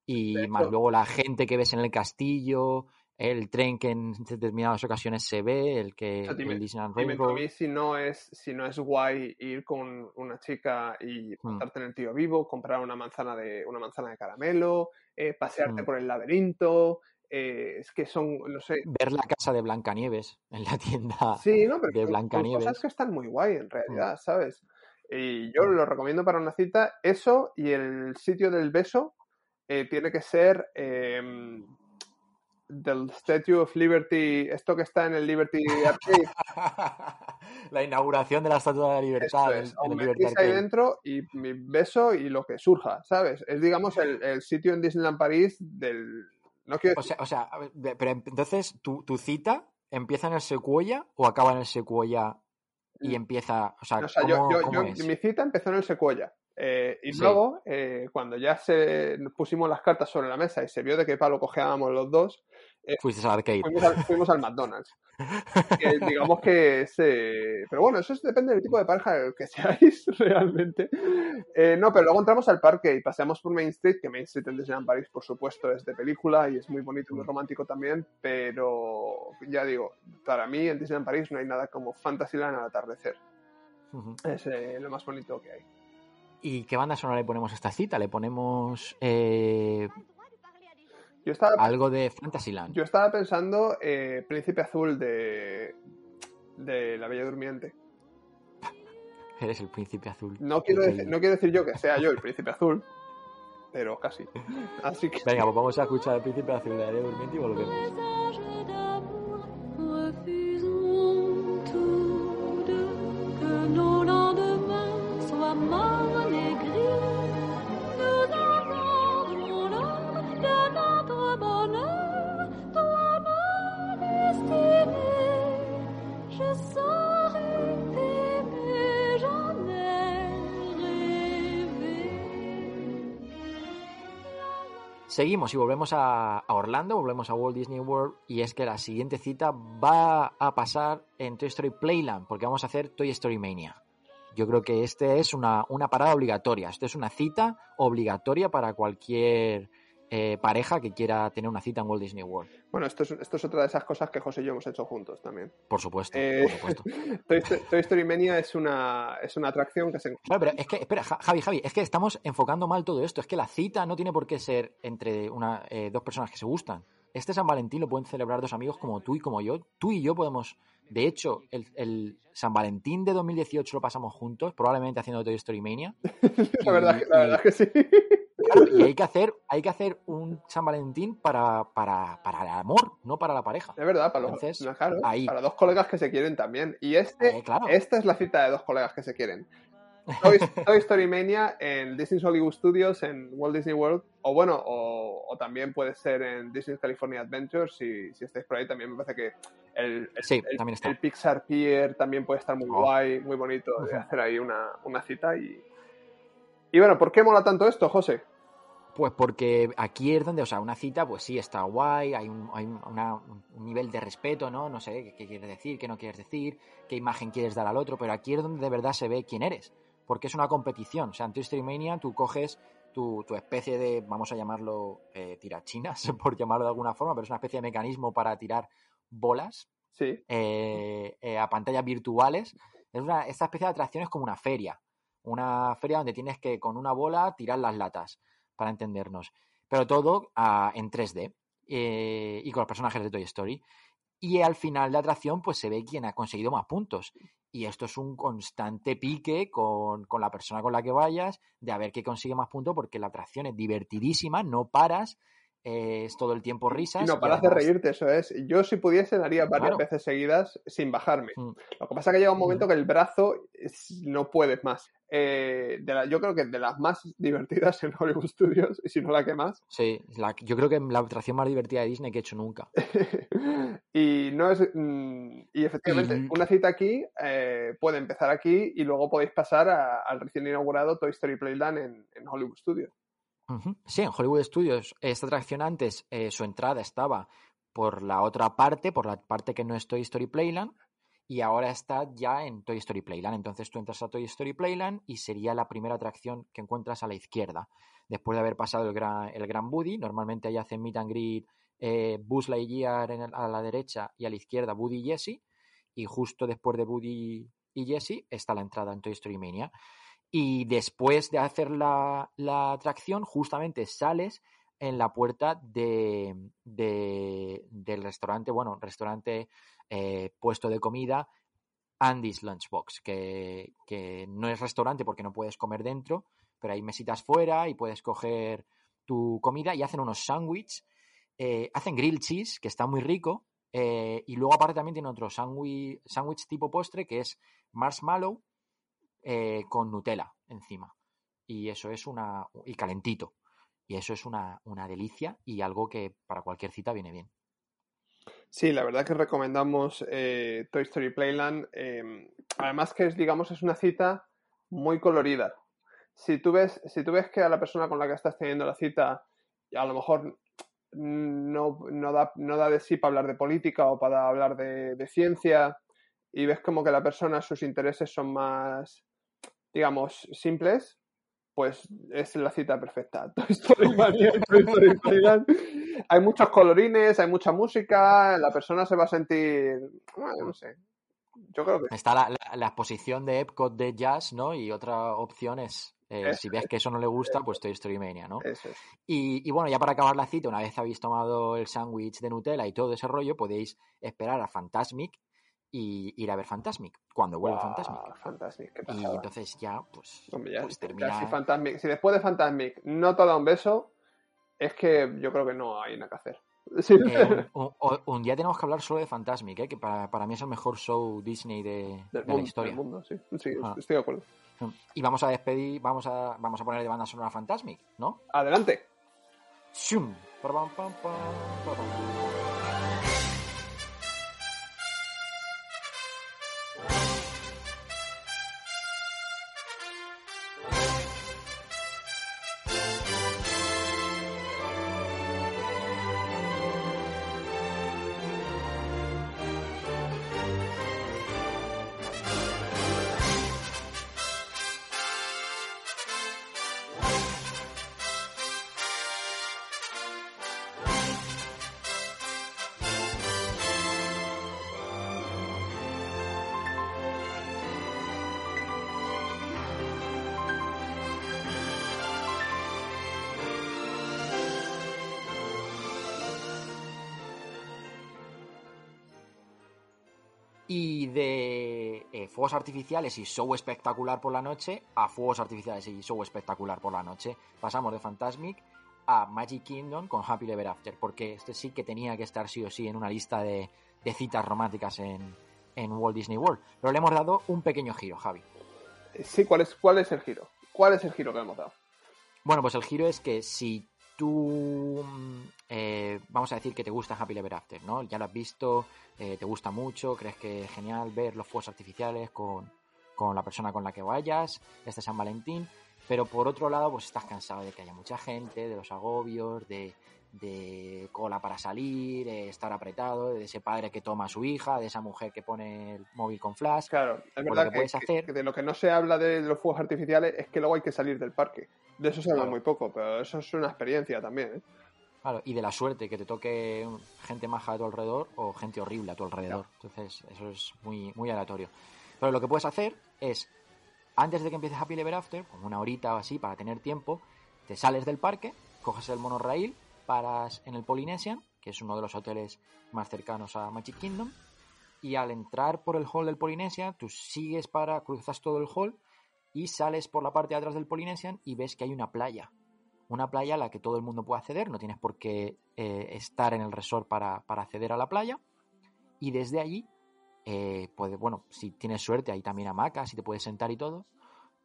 Y más luego la gente que ves en el castillo, el tren que en determinadas ocasiones se ve, el que el Disneyland Rainbow. si no es si no es guay ir con una chica y hmm. montarte en el tío vivo, comprar una manzana de una manzana de caramelo, eh, pasearte hmm. por el laberinto, eh, es que son, no sé. Ver la casa de Blancanieves en la tienda sí, no, pero de Blancanieves. cosas que están muy guay en realidad, mm. ¿sabes? Y yo lo recomiendo para una cita. Eso y el sitio del beso eh, tiene que ser em, del Statue of Liberty, esto que está en el Liberty Arcade. la inauguración de la Estatua de la Libertad. Es. En, Liberty ahí dentro y mi beso y lo que surja, ¿sabes? Es, digamos, el, el sitio en Disneyland París del, o, sea, o sea, pero entonces, ¿tu, cita empieza en el secuoya o acaba en el secuoya y mm. empieza, o sea, mi cita empezó en el secuoya. Eh, y luego, eh, cuando ya se pusimos las cartas sobre la mesa y se vio de qué palo cojeábamos los dos, eh, Fuiste al. Fuimos al, McDonald's. digamos que es. pero bueno, eso depende del tipo de pareja que seáis realmente. Eh, no, pero luego entramos al parque y paseamos por Main Street, que Main Street en Disneyland París, por supuesto, es de película y es muy bonito y muy mm. romántico también. Pero ya digo, para mí en Disneyland París no hay nada como Fantasyland al atardecer. Es eh, lo más bonito que hay. ¿Y qué banda sonora le ponemos a esta cita? ¿Le ponemos algo de Fantasyland. Yo estaba pensando eh, Príncipe Azul de, de La Bella Durmiente. Eres el Príncipe Azul. No quiero, decir, no quiero decir yo que sea yo el Príncipe Azul, pero casi. Así que... Venga, pues vamos a escuchar el Príncipe Azul de La Bella Durmiente y volvemos. Seguimos y volvemos a, Orlando, volvemos a Walt Disney World y es que la siguiente cita va a pasar en Toy Story Playland porque vamos a hacer Toy Story Mania. Yo creo que este es una, una parada obligatoria, esto es una cita obligatoria para cualquier eh, pareja que quiera tener una cita en Walt Disney World. Bueno, esto es, esto es otra de esas cosas que José y yo hemos hecho juntos también. Por supuesto, eh, por supuesto. Toy, Story Mania es una, es una atracción que se... Claro, pero es que, espera, Javi, Javi, es que estamos enfocando mal todo esto. Es que la cita no tiene por qué ser entre una, eh, dos personas que se gustan. Este San Valentín lo pueden celebrar dos amigos como tú y como yo. Tú y yo podemos... De hecho, el, el San Valentín de 2018 lo pasamos juntos, probablemente haciendo Toy Story Mania. la, verdad, la verdad que sí y hay que hacer, hay que hacer un San Valentín para, para, para el amor, no para la pareja. Es verdad, para, los, para dos colegas que se quieren también. Y este, eh, esta es la cita de dos colegas que se quieren. Toy, Story Mania en Disney Hollywood Studios en Walt Disney World, o bueno, o, también puede ser en Disney California Adventure, si, si estáis por ahí, también me parece que el, el, Pixar Pier también puede estar muy oh. guay, muy bonito, de hacer ahí una, una cita y, Y bueno, ¿por qué mola tanto esto, José? Pues porque aquí es donde, o sea, una cita, pues sí, está guay, hay un, hay un nivel de respeto, ¿no? No sé qué, quieres decir, qué no quieres decir, qué imagen quieres dar al otro, pero aquí es donde de verdad se ve quién eres, porque es una competición. O sea, en Toy Story Mania tú coges tu, especie de, vamos a llamarlo, eh, tirachinas, por llamarlo de alguna forma, pero es una especie de mecanismo para tirar bolas sí. Eh, eh, a pantallas virtuales. Es una, esta especie de atracción es como una feria, una feria donde tienes que con una bola tirar las latas para entendernos. Pero todo ah, en 3D eh, y con los personajes de Toy Story. Y al final de la atracción, pues se ve quién ha conseguido más puntos. Y esto es un constante pique con, con la persona con la que vayas, de a ver qué consigue más puntos, porque la atracción es divertidísima, no paras, es todo el tiempo risas. Y no paras de reírte, eso es. Yo si pudiese haría varias veces seguidas sin bajarme. Mm. Lo que pasa es que llega un momento que el brazo no puedes más. Eh, yo creo que de las más divertidas en Hollywood Studios, y si no la que más. Sí, yo creo que la atracción más divertida de Disney que he hecho nunca. y no es mm, y efectivamente, una cita aquí eh, puede empezar aquí y luego podéis pasar al recién inaugurado Toy Story Playland en Hollywood Studios. Sí, en Hollywood Studios, esta atracción antes, eh, su entrada estaba por la otra parte, por la parte que no es Toy Story Playland, y ahora está ya en Toy Story Playland. Entonces tú entras a Toy Story Playland y sería la primera atracción que encuentras a la izquierda. Después de haber pasado el gran, el gran Woody, normalmente ahí hacen meet and greet eh, Buzz Lightyear a la derecha y a la izquierda Woody y Jessie. Y justo después de Woody y Jessie está la entrada en Toy Story Mania. Y después de hacer la, atracción, justamente sales en la puerta de, del restaurante, bueno, restaurante eh, puesto de comida, Andy's Lunchbox, que, que no es restaurante porque no puedes comer dentro, pero hay mesitas fuera y puedes coger tu comida y hacen unos sándwiches, eh, hacen grill cheese, que está muy rico, eh, y luego aparte también tiene otro sándwich tipo postre que es marshmallow con Nutella encima. Y eso es una. y calentito. Y eso es una, delicia y algo que para cualquier cita viene bien. Sí, la verdad que recomendamos eh, Toy Story Playland. Em, además que es, digamos, es una cita muy colorida. Si tú ves, si tú ves que a la persona con la que estás teniendo la cita a lo mejor no, no, da, no da de sí para hablar de política o para hablar de, de ciencia y ves como que la persona, sus intereses son más digamos, simples, pues es la cita perfecta. hay muchos colorines, hay mucha música, la persona se va a sentir, no sé, yo creo que... Está la, la, exposición de Epcot de jazz, ¿no? Y otra opción es, eh, si ves que eso no le gusta, pues Toy Story Mania, ¿no? Es. y, y, bueno, ya para acabar la cita, una vez habéis tomado el sándwich de Nutella y todo ese rollo, podéis esperar a Fantasmic, y ir a ver Fantasmic cuando vuelva Fantasmic. Fantasmic y entonces ya, pues, pues termina... Si, Fantasmic, si después de Fantasmic no te da un beso, es que yo creo que no hay nada que hacer. Eh, un, día tenemos que hablar solo de Fantasmic, ¿eh? que para, para, mí es el mejor show Disney de, la historia. Del mundo, sí, sí estoy de acuerdo. Y vamos a despedir, vamos a, vamos a poner de banda sonora Fantasmic, ¿no? Adelante. ¡Shum! Y de eh, fuegos artificiales y show espectacular por la noche a fuegos artificiales y show espectacular por la noche. Pasamos de Fantasmic a Magic Kingdom con Happy Ever After, porque este sí que tenía que estar sí o sí en una lista de, citas románticas en, Walt Disney World. Pero le hemos dado un pequeño giro, Javi. Sí, ¿cuál es, cuál es el giro? ¿Cuál es el giro que le hemos dado? Bueno, pues el giro es que si tú, eh, vamos a decir que te gusta Happy Ever After, ¿no? Ya lo has visto, eh, te gusta mucho, crees que es genial ver los fuegos artificiales con, la persona con la que vayas, este San Valentín, pero por otro lado, pues estás cansado de que haya mucha gente, de los agobios, de, de cola para salir, estar apretado, de ese padre que toma a su hija, de esa mujer que pone el móvil con flash. Claro, es verdad que, hacer... de lo que no se habla de los fuegos artificiales es que luego hay que salir del parque. De eso se habla muy poco, pero eso es una experiencia también. ¿eh? Claro, y de la suerte que te toque gente maja a tu alrededor o gente horrible a tu alrededor. Entonces, eso es muy, muy aleatorio. Pero lo que puedes hacer es, antes de que empieces Happy Ever After, como una horita o así, para tener tiempo, te sales del parque, coges el monorail, paras en el Polynesian, que es uno de los hoteles más cercanos a Magic Kingdom, y al entrar por el hall del Polynesian, tú sigues para, cruzas todo el hall y sales por la parte de atrás del Polynesian y ves que hay una playa una playa a la que todo el mundo puede acceder, no tienes por qué eh, estar en el resort para, acceder a la playa. Y desde allí, eh, bueno, si tienes suerte, hay también hamacas y te puedes sentar y todo,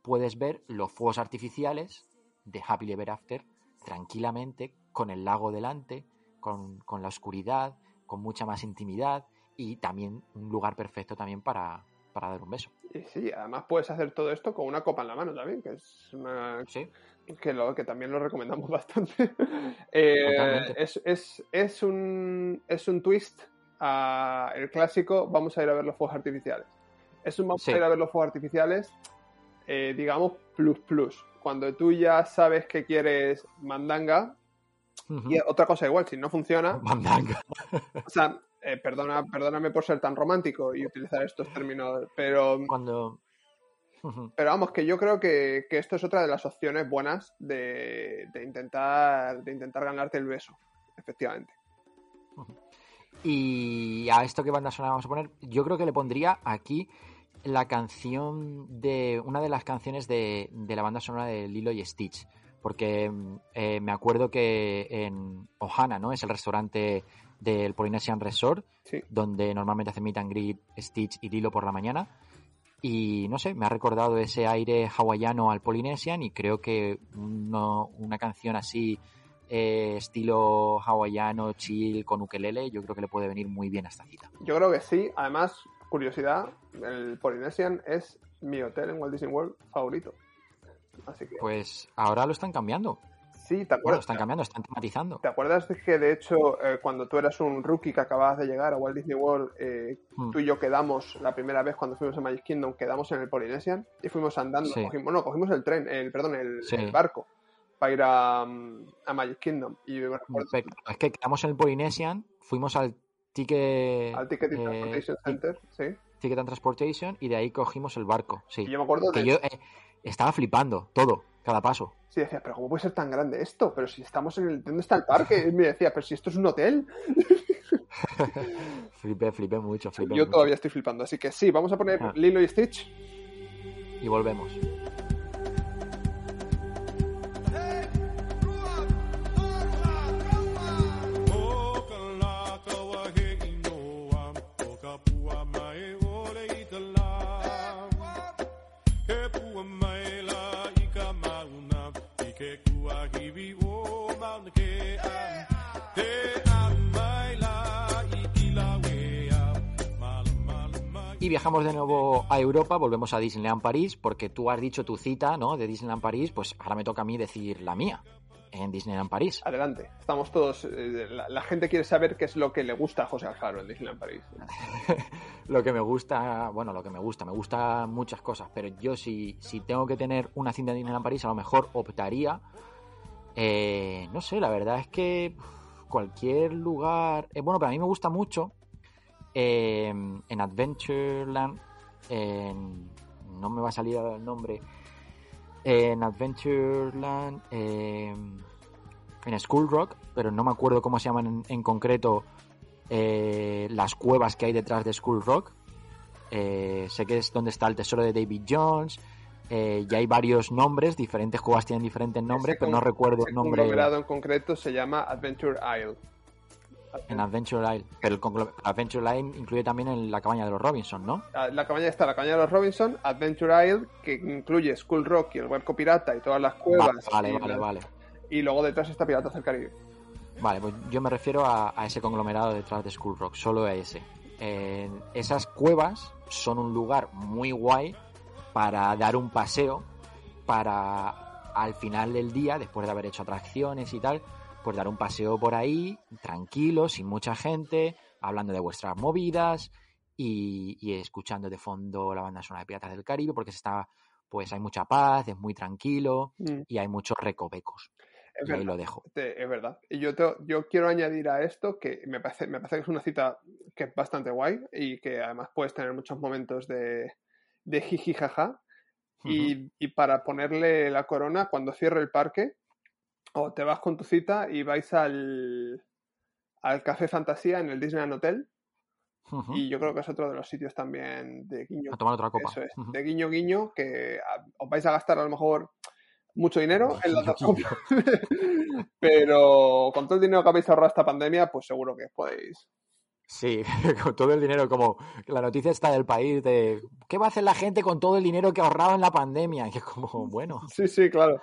puedes ver los fuegos artificiales de Happy Ever After tranquilamente, con el lago delante, con, con la oscuridad, con mucha más intimidad y también un lugar perfecto también para, para dar un beso. Y sí, además puedes hacer todo esto con una copa en la mano también, que es una... Sí que, lo, que también lo recomendamos bastante. Eh, es, es, es, un, es un twist a el clásico vamos a ir a ver los fuegos artificiales. Es un vamos a ir a ver los fuegos artificiales, eh, digamos, plus plus. Cuando tú ya sabes que quieres mandanga, y otra cosa igual, si no funciona... Mandanga. o sea, eh, perdona, perdóname por ser tan romántico y utilizar estos términos, pero... Cuando pero vamos, que yo creo que, esto es otra de las opciones buenas de, intentar, de intentar ganarte el beso, efectivamente. Y a esto que banda sonora vamos a poner, yo creo que le pondría aquí la canción de. una de las canciones de, la banda sonora de Lilo y Stitch. Porque eh, me acuerdo que en Ohana, ¿no? Es el restaurante del Polynesian Resort, donde normalmente hacen meet and greet Stitch y Lilo por la mañana y no sé, me ha recordado ese aire hawaiano al Polynesian y creo que una canción así eh, estilo hawaiano, chill, con ukelele, yo creo que le puede venir muy bien a esta cita. Yo creo que sí, además, curiosidad, el Polynesian es mi hotel en Walt Disney World favorito. Así que... Pues ahora lo están cambiando. Sí, ¿te acuerdas? están cambiando, están tematizando. ¿Te acuerdas de que, de hecho, eh, cuando tú eras un rookie que acababas de llegar a Walt Disney World, eh, hmm. tú y yo quedamos, la primera vez cuando fuimos a Magic Kingdom, quedamos en el Polynesian y fuimos andando, cogimos, no, cogimos el tren, el, perdón, el, barco para ir a, Magic Kingdom. Y Es que quedamos en el Polynesian, fuimos al ticket... Al Ticket and eh, Transportation Center, sí. Ticket and Transportation y de ahí cogimos el barco, sí. Y yo me acuerdo que yo estaba flipando todo cada paso. Sí, decía, pero ¿cómo puede ser tan grande esto? Pero si estamos en el... ¿Dónde está el parque? Y me decía, pero si esto es un hotel. flipé, flipé mucho, flipé Yo todavía estoy flipando, así que sí, vamos a poner ah. Lilo y Stitch. Y volvemos. Viajamos de nuevo a Europa, volvemos a Disneyland París, porque tú has dicho tu cita, ¿no? De Disneyland París, pues ahora me toca a mí decir la mía en Disneyland París. Adelante, estamos todos. Eh, la, gente quiere saber qué es lo que le gusta a José Alfaro en Disneyland París. lo que me gusta, bueno, lo que me gusta, me gusta muchas cosas, pero yo si, si tengo que tener una cinta de Disneyland París, a lo mejor optaría. Eh, no sé, la verdad es que cualquier lugar. Eh, bueno, pero a mí me gusta mucho en Adventureland, no me va a salir el nombre, en Adventureland, en School Rock, pero no me acuerdo cómo se llaman en, concreto eh, las cuevas que hay detrás de School Rock. Eh, sé que es donde está el tesoro de David Jones. Eh, y hay varios nombres, diferentes cuevas tienen diferentes nombres, pero no recuerdo el nombre. El en concreto se llama Adventure Isle. En Adventure Isle. Pero el Adventure Isle incluye también la cabaña de los Robinson, ¿no? Ah, la cabaña está la cabaña de los Robinson, Adventure Isle, que incluye Skull Rock y el barco pirata y todas las cuevas. Vale, vale, vale, Y luego detrás está Piratas del Caribe. Vale, pues yo me refiero a, ese conglomerado detrás de Skull Rock, solo a ese. esas cuevas son un lugar muy guay para dar un paseo, para al final del día, después de haber hecho atracciones y tal, pues dar un paseo por ahí, tranquilo, sin mucha gente, hablando de vuestras movidas y, escuchando de fondo la banda sonora de Piratas del Caribe, porque se está, pues hay mucha paz, es muy tranquilo mm. y hay muchos recovecos. y ahí lo dejo. es verdad. Y yo, yo quiero añadir a esto que me parece, me parece que es una cita que es bastante guay y que además puedes tener muchos momentos de, de jiji jaja. y, y, para ponerle la corona, cuando cierre el parque, o te vas con tu cita y vais al, al Café Fantasía en el Disneyland Hotel. Y yo creo que es otro de los sitios también de guiño. A tomar otra copa. Eso es, de guiño guiño, que os vais a gastar a lo mejor mucho dinero en la copas. Pero con todo el dinero que habéis ahorrado esta pandemia, pues seguro que podéis. Sí, con todo el dinero, como la noticia está del país de ¿qué va a hacer la gente con todo el dinero que ahorraba en la pandemia? Que es como, bueno. Sí, sí, claro.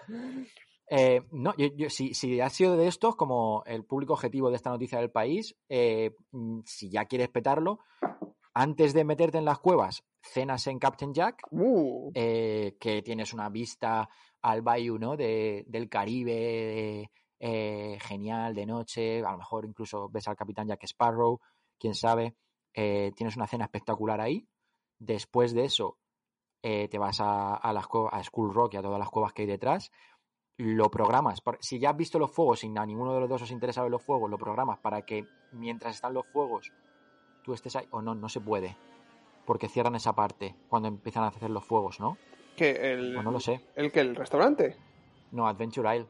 Eh, no, yo, si, si has sido de estos, como el público objetivo de esta noticia del país, eh, mm, si ya quieres petarlo, antes de meterte en las cuevas, cenas en Captain Jack, uh. eh, que tienes una vista al bayou, ¿no? De, del Caribe, genial, de noche, a lo mejor incluso ves al Capitán Jack Sparrow, quién sabe, tienes una cena espectacular ahí. Después de eso, te vas a, a, las, a School Rock y a todas las cuevas que hay detrás lo programas. Si ya has visto los fuegos y a ninguno de los dos os interesa ver los fuegos, lo programas para que mientras están los fuegos tú estés ahí. O no, no se puede. Porque cierran esa parte cuando empiezan a hacer los fuegos, ¿no? Que el. no lo sé. ¿El que ¿El restaurante? No, Adventure Isle.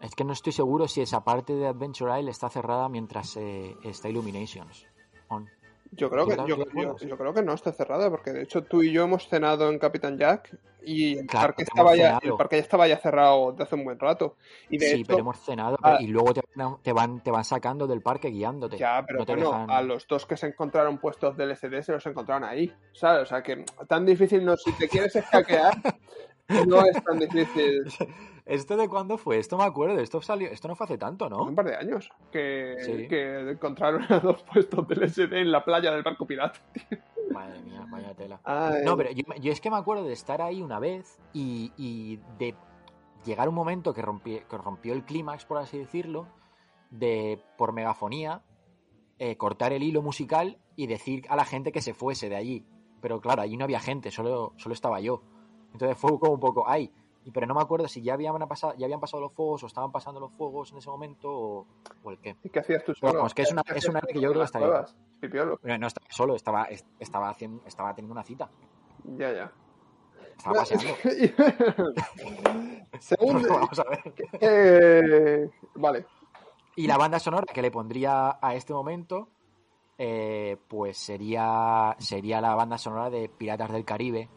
Es que no estoy seguro si esa parte de Adventure Isle está cerrada mientras eh, está Illuminations. On. Yo creo, que, yo, creo que no está cerrada, porque de hecho tú y yo hemos cenado en Capitán Jack y el, parque, estaba ya, el parque ya estaba ya cerrado desde hace un buen rato. Y de sí, pero hemos cenado ah. y luego te, van, te van sacando del parque guiándote. Ya, pero bueno, a los dos que se encontraron puestos del SD se los encontraron ahí, ¿sabes? O sea que tan difícil no, si te quieres escaquear, no es tan difícil. ¿Esto de cuándo fue? Esto me acuerdo, esto salió, esto no fue hace tanto, ¿no? Un par de años que, que encontraron a dos puestos del SD en la playa del barco pirata. Madre mía, vaya tela. no, pero yo, es que me acuerdo de estar ahí una vez y, de llegar un momento que, que rompió el clímax, por así decirlo, de por megafonía eh, cortar el hilo musical y decir a la gente que se fuese de allí. Pero claro, allí no había gente, solo, solo estaba yo. Entonces fue como un poco, ay, y, pero no me acuerdo si ya habían, pasado, ya habían pasado los fuegos o estaban pasando los fuegos en ese momento o, el qué. ¿Y qué hacías tú solo? es que es una, es una que yo creo que está. No, estaba solo, estaba, estaba, haciendo, estaba teniendo una cita. Ya, ya. Estaba paseando. Segundo. Vamos a ver. Eh, vale. Y la banda sonora que le pondría a este momento, eh, pues sería, sería la banda sonora de Piratas del Caribe,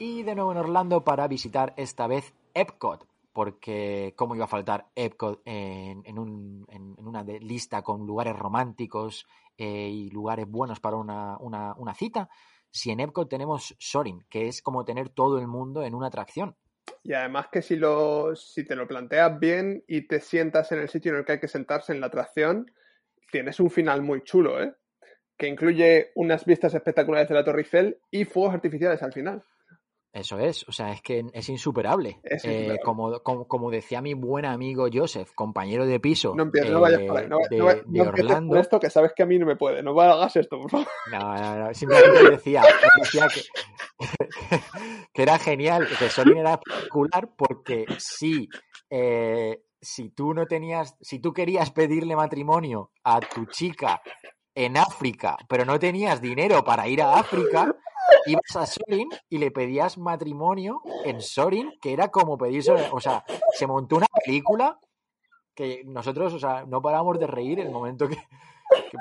y de nuevo en Orlando para visitar esta vez Epcot, porque cómo iba a faltar Epcot en, una lista con lugares románticos eh, y lugares buenos para una, cita, si en Epcot tenemos Sorin, que es como tener todo el mundo en una atracción. Y además que si, si te lo planteas bien y te sientas en el sitio en el que hay que sentarse en la atracción, tienes un final muy chulo, ¿eh? que incluye unas vistas espectaculares de la Torre Eiffel y fuegos artificiales al final. Eso es, o sea, es que es insuperable. Eh, como, como, decía mi buen amigo Joseph, compañero de piso. No empieces, no vayas por ahí, no, de, de Orlando. esto que sabes que a mí no me puede, no hagas esto, por favor. No, no, no, simplemente decía, decía que, que, era genial, que Sorin era particular porque sí, eh, si tú no tenías, si tú querías pedirle matrimonio a tu chica en África, pero no tenías dinero para ir a África, ibas a Sorin y le pedías matrimonio en Sorin, que era como pedirse, o sea, se montó una película que nosotros, o sea, no paramos de reír el momento que,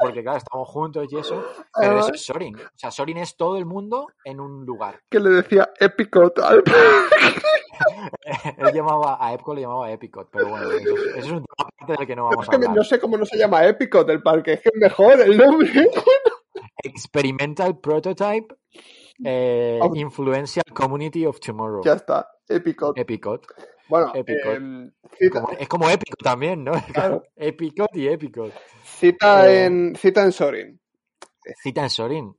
porque claro, estamos juntos y eso, pero eso es Sorin. O sea, Sorin es todo el mundo en un lugar. Que le decía Epicot Él llamaba a Epcot le llamaba Epicot, pero bueno, eso, es un tema aparte del que no vamos a hablar. No sé cómo no se llama Epicot el parque, es que es mejor el nombre. Experimental Prototype eh, Influential Community of Tomorrow. Ya está, Epicot. Epicot. Bueno, em, es como épico también, ¿no? Epicot y Epicot. Cita, eh, en, cita en Sorin. Cita en Sorin.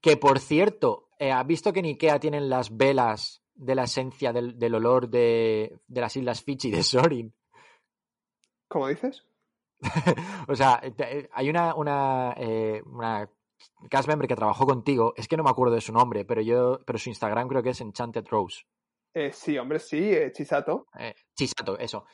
Que por cierto, eh, ¿has visto que en Ikea tienen las velas de la esencia del, olor de, las Islas Fiji de Sorin? ¿Cómo dices? o sea, hay una, una, una cast member que trabajó contigo, es que no me acuerdo de su nombre, pero yo, pero su Instagram creo que es Enchanted Rose. Eh, sí, hombre, sí, eh, Chisato. Eh, Chisato, eso.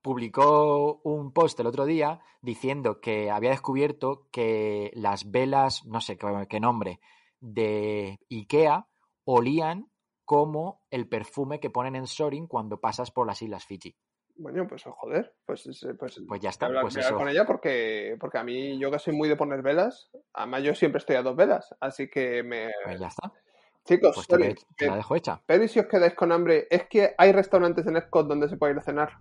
Publicó un post el otro día diciendo que había descubierto que las velas, no sé qué, nombre, de Ikea olían como el perfume que ponen en Sorin cuando pasas por las Islas Fiji. Bueno, pues joder, pues, pues, pues ya está. pues eso. con ella porque, porque a mí yo que soy muy de poner velas, además yo siempre estoy a dos velas, así que me... Pues ya está. Chicos, pues te, la dejo hecha. Pero si os quedáis con hambre, es que hay restaurantes en Epcot donde se puede ir a cenar.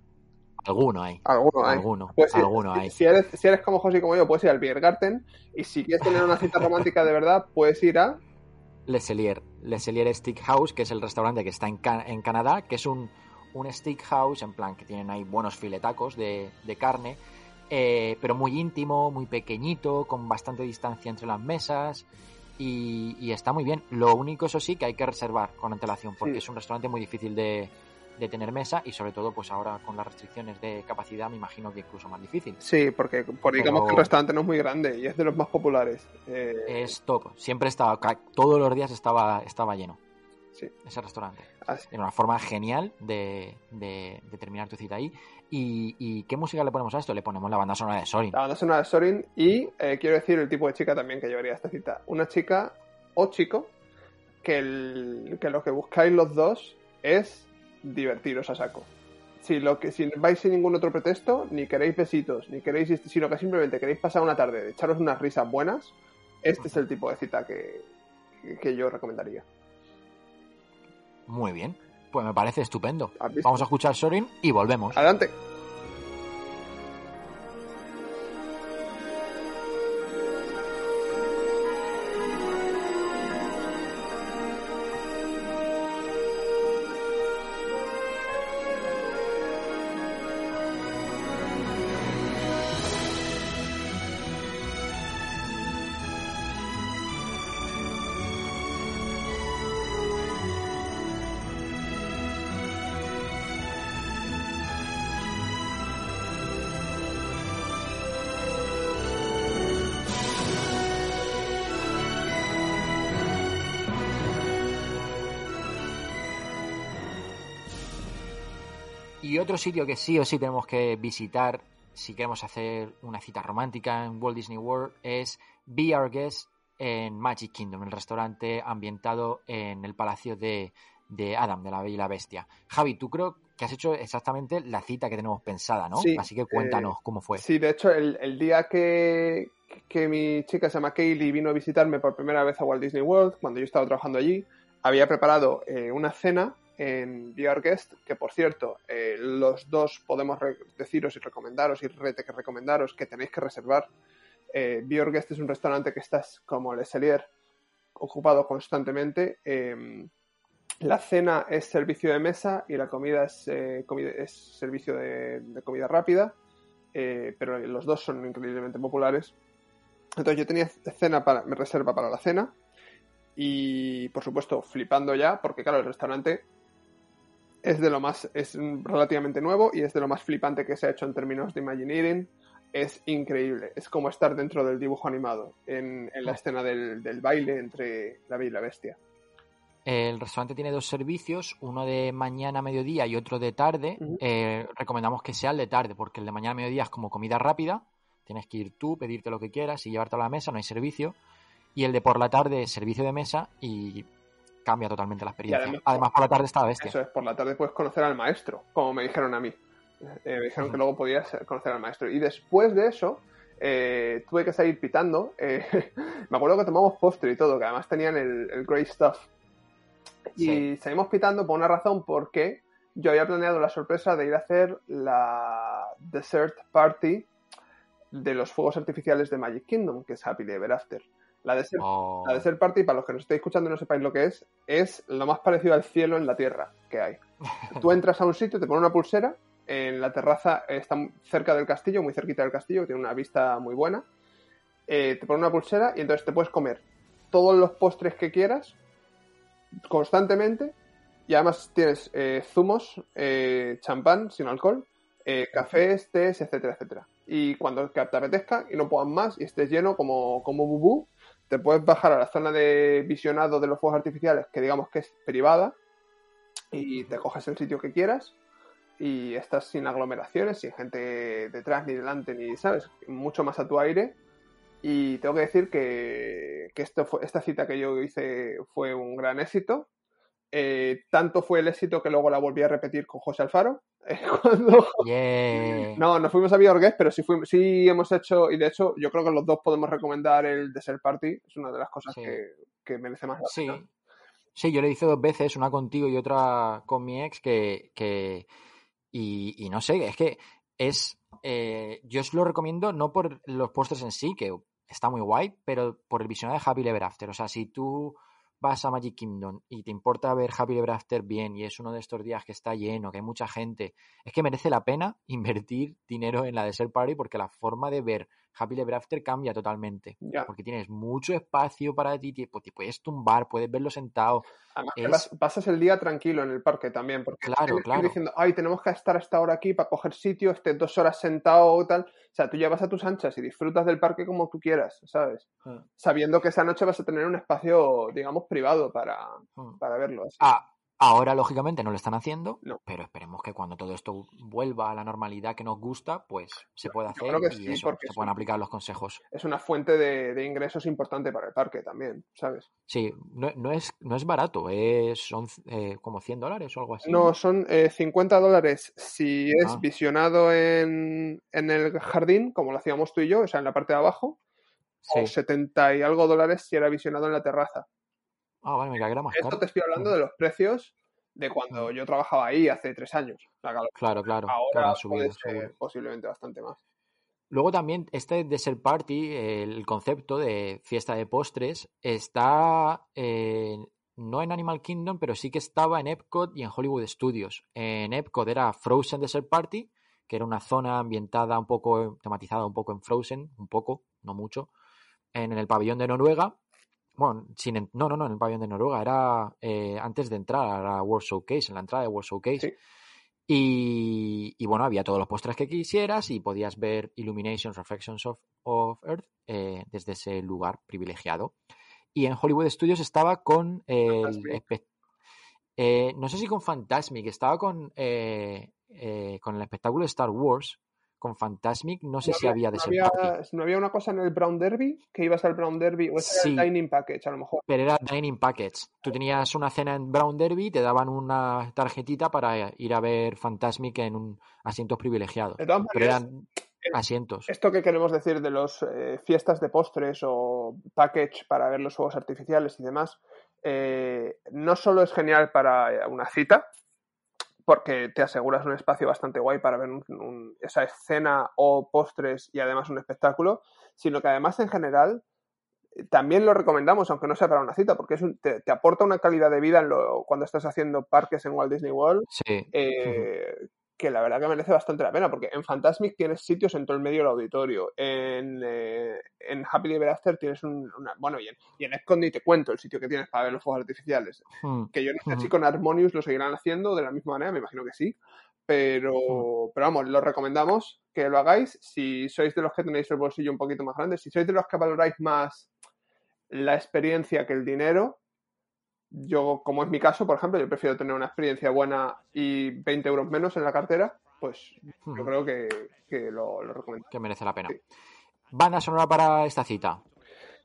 Alguno hay. Alguno hay. Alguno, pues alguno hay. Si eres, si eres como José y como yo, puedes ir al Biergarten. Y si quieres tener una cita romántica de verdad, puedes ir a. Le Cellier. Le Cellier Steakhouse, que es el restaurante que está en, en Canadá, que es un, un steakhouse, en plan que tienen ahí buenos filetacos de, de carne, eh, pero muy íntimo, muy pequeñito, con bastante distancia entre las mesas y, está muy bien. Lo único, eso sí, que hay que reservar con antelación, porque es un restaurante muy difícil de, tener mesa y sobre todo pues ahora con las restricciones de capacidad me imagino que incluso más difícil. Sí, porque por, digamos que el restaurante no es muy grande y es de los más populares. Eh. Es top, siempre estaba, todos los días estaba, estaba lleno. Sí. Ese restaurante. Es una forma genial de, de, terminar tu cita ahí. Y, qué música le ponemos a esto? Le ponemos la banda sonora de Sorin. La banda sonora de Sorin y eh, quiero decir el tipo de chica también que llevaría esta cita. Una chica o chico que, que lo que buscáis los dos es divertiros a saco. Si, lo que, si vais sin ningún otro pretexto, ni queréis besitos, ni queréis, sino que simplemente queréis pasar una tarde de echaros unas risas buenas, este es el tipo de cita que, que yo recomendaría. Muy bien, pues me parece estupendo. Vamos a escuchar Sorin y volvemos. Adelante. Otro sitio que sí o sí tenemos que visitar si queremos hacer una cita romántica en Walt Disney World es Be Our Guest en Magic Kingdom, el restaurante ambientado en el palacio de, Adam, de la Bella y la Bestia. Javi, tú creo que has hecho exactamente la cita que tenemos pensada, ¿no? Sí, Así que cuéntanos eh, cómo fue. Sí, de hecho, el, día que, que, mi chica se llama Kaylee vino a visitarme por primera vez a Walt Disney World, cuando yo estaba trabajando allí, había preparado eh, una cena en VR que por cierto, eh, los dos podemos deciros y recomendaros y rete que recomendaros que tenéis que reservar. Eh, es un restaurante que estás como Le Cellier, ocupado constantemente. Em, la cena es servicio de mesa y la comida es, eh, servicio de, comida rápida, eh, pero los dos son increíblemente populares. Entonces yo tenía cena para, me reserva para la cena y por supuesto flipando ya, porque claro, el restaurante es de lo más, es relativamente nuevo y es de lo más flipante que se ha hecho en términos de Imagineering. Es increíble, es como estar dentro del dibujo animado, en, la oh. escena del, baile entre la bella y la bestia. El restaurante tiene dos servicios, uno de mañana a mediodía y otro de tarde. Eh, recomendamos que sea el de tarde, porque el de mañana a mediodía es como comida rápida. Tienes que ir tú, pedirte lo que quieras y llevarte a la mesa, no hay servicio. Y el de por la tarde es servicio de mesa y cambia totalmente la experiencia. Además, por la tarde está bestia. Eso es, por la tarde puedes conocer al maestro, como me dijeron a mí. Eh, me dijeron que luego podías conocer al maestro. Y después de eso, eh, tuve que salir pitando. me acuerdo que tomamos postre y todo, que además tenían el, el Great Stuff y seguimos pitando por una razón, porque yo había planeado la sorpresa de ir a hacer la Dessert Party de los fuegos artificiales de Magic Kingdom, que es Happy Ever After. La Desert, oh. la desert Party, para los que nos estéis escuchando y no sepáis lo que es, es lo más parecido al cielo en la tierra que hay. Tú entras a un sitio, te pones una pulsera, en la terraza está cerca del castillo, muy cerquita del castillo, tiene una vista muy buena. Eh, te pones una pulsera y entonces te puedes comer todos los postres que quieras constantemente y además tienes eh, zumos, eh, champán sin alcohol, cafés, tés, etcétera, etcétera. Y cuando te apetezca y no puedas más y estés lleno como, como bubú, te puedes bajar a la zona de visionado de los fuegos artificiales, que digamos que es privada, y te coges el sitio que quieras y estás sin aglomeraciones, sin gente detrás ni delante, ni, ¿sabes? Mucho más a tu aire y tengo que decir que, esto fue, esta cita que yo hice fue un gran éxito. Eh, tanto fue el éxito que luego la volví a repetir con José Alfaro. No, no fuimos a Biorgues, pero sí, fuimos, sí hemos hecho, y de hecho yo creo que los dos podemos recomendar el Desert Party, es una de las cosas que, merece más sí. sí, yo le hice dos veces, una contigo y otra con mi ex, que, que y, y no sé, es que es, eh, yo os lo recomiendo no por los postres en sí, que está muy guay, pero por el visionario de Happy Ever After. O sea, si tú vas a Magic Kingdom y te importa ver Happy Ever bien y es uno de estos días que está lleno, que hay mucha gente, es que merece la pena invertir dinero en la Desert Party porque la forma de ver Happy Ever After cambia totalmente. Porque tienes mucho espacio para ti, te puedes tumbar, puedes verlo sentado. Además, pasas el día tranquilo en el parque también, porque claro, claro. diciendo, ay, tenemos que estar hasta ahora aquí para coger sitio, estés dos horas sentado o tal. O sea, tú ya vas a tus anchas y disfrutas del parque como tú quieras, ¿sabes? Ah. Sabiendo que esa noche vas a tener un espacio, digamos, privado para, ah. para verlo. Así. Ah, Ahora, lógicamente, no lo están haciendo, pero esperemos que cuando todo esto vuelva a la normalidad que nos gusta, pues se pueda hacer y se puedan aplicar los consejos. Es una fuente de, ingresos importante para el parque también, ¿sabes? Sí, no, es, no es barato, es, son eh, como 100 dólares o algo así. No, son 50 eh, dólares si es ah. visionado en, el jardín, como lo hacíamos tú y yo, o sea, en la parte de abajo, o 70 y algo dólares si era visionado en la terraza. Ah, vale, me caerá más Esto te estoy hablando de los precios de cuando yo trabajaba ahí hace tres años. claro, claro. Ahora puede ser posiblemente bastante más. Luego también este Desert Party, el concepto de fiesta de postres, está eh, no en Animal Kingdom, pero sí que estaba en Epcot y en Hollywood Studios. En Epcot era Frozen Desert Party, que era una zona ambientada un poco, tematizada un poco en Frozen, un poco, no mucho, en el pabellón de Noruega. Bueno, sin, no, no, no, en el pabellón de Noruega, era eh, antes de entrar a la World Showcase, en la entrada de World Showcase. Y, bueno, había todos los postres que quisieras y podías ver Illuminations, Reflections of, of Earth eh, desde ese lugar privilegiado. Y en Hollywood Studios estaba con el. Eh, no sé si con Fantasmic, estaba con, con el espectáculo de Star Wars, con Fantasmic, no sé si había, no había, ¿No había una cosa en el Brown Derby? Que ibas al Brown Derby, o ese era el Dining Package, a lo mejor. Pero era Dining Package. Tú tenías una cena en Brown Derby, te daban una tarjetita para ir a ver Fantasmic en un asientos privilegiados. Pero eran asientos. Esto que queremos decir de las eh, fiestas de postres o package para ver los fuegos artificiales y demás, eh, no solo es genial para una cita, porque te aseguras un espacio bastante guay para ver esa escena o postres y además un espectáculo, sino que además en general eh, también lo recomendamos, aunque no sea para una cita, porque es te, aporta una calidad de vida en lo, cuando estás haciendo parques en Walt Disney World sí. Eh, que la verdad que merece bastante la pena, porque en Fantasmic tienes sitios en todo el medio del auditorio, en, eh, en Happy Ever After tienes un, una, bueno, y en, y en te cuento el sitio que tienes para ver los fuegos artificiales, hmm. que yo no sé si hmm. con Harmonious lo seguirán haciendo de la misma manera, me imagino que sí, pero, hmm. pero vamos, lo recomendamos que lo hagáis, si sois de los que tenéis el bolsillo un poquito más grande, si sois de los que valoráis más la experiencia que el dinero, yo, como es mi caso, por ejemplo, yo prefiero tener una experiencia buena y 20 euros menos en la cartera, pues yo creo que, lo, recomiendo. Que merece la pena. Banda sonora para esta cita,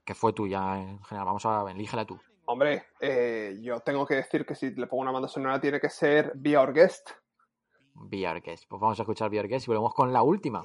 que fue tuya en general. Vamos a elígela tú. Hombre, eh, yo tengo que decir que si le pongo una banda sonora tiene que ser Guest. Be Our Guest. Pues vamos a escuchar Be Our Guest y volvemos con la última.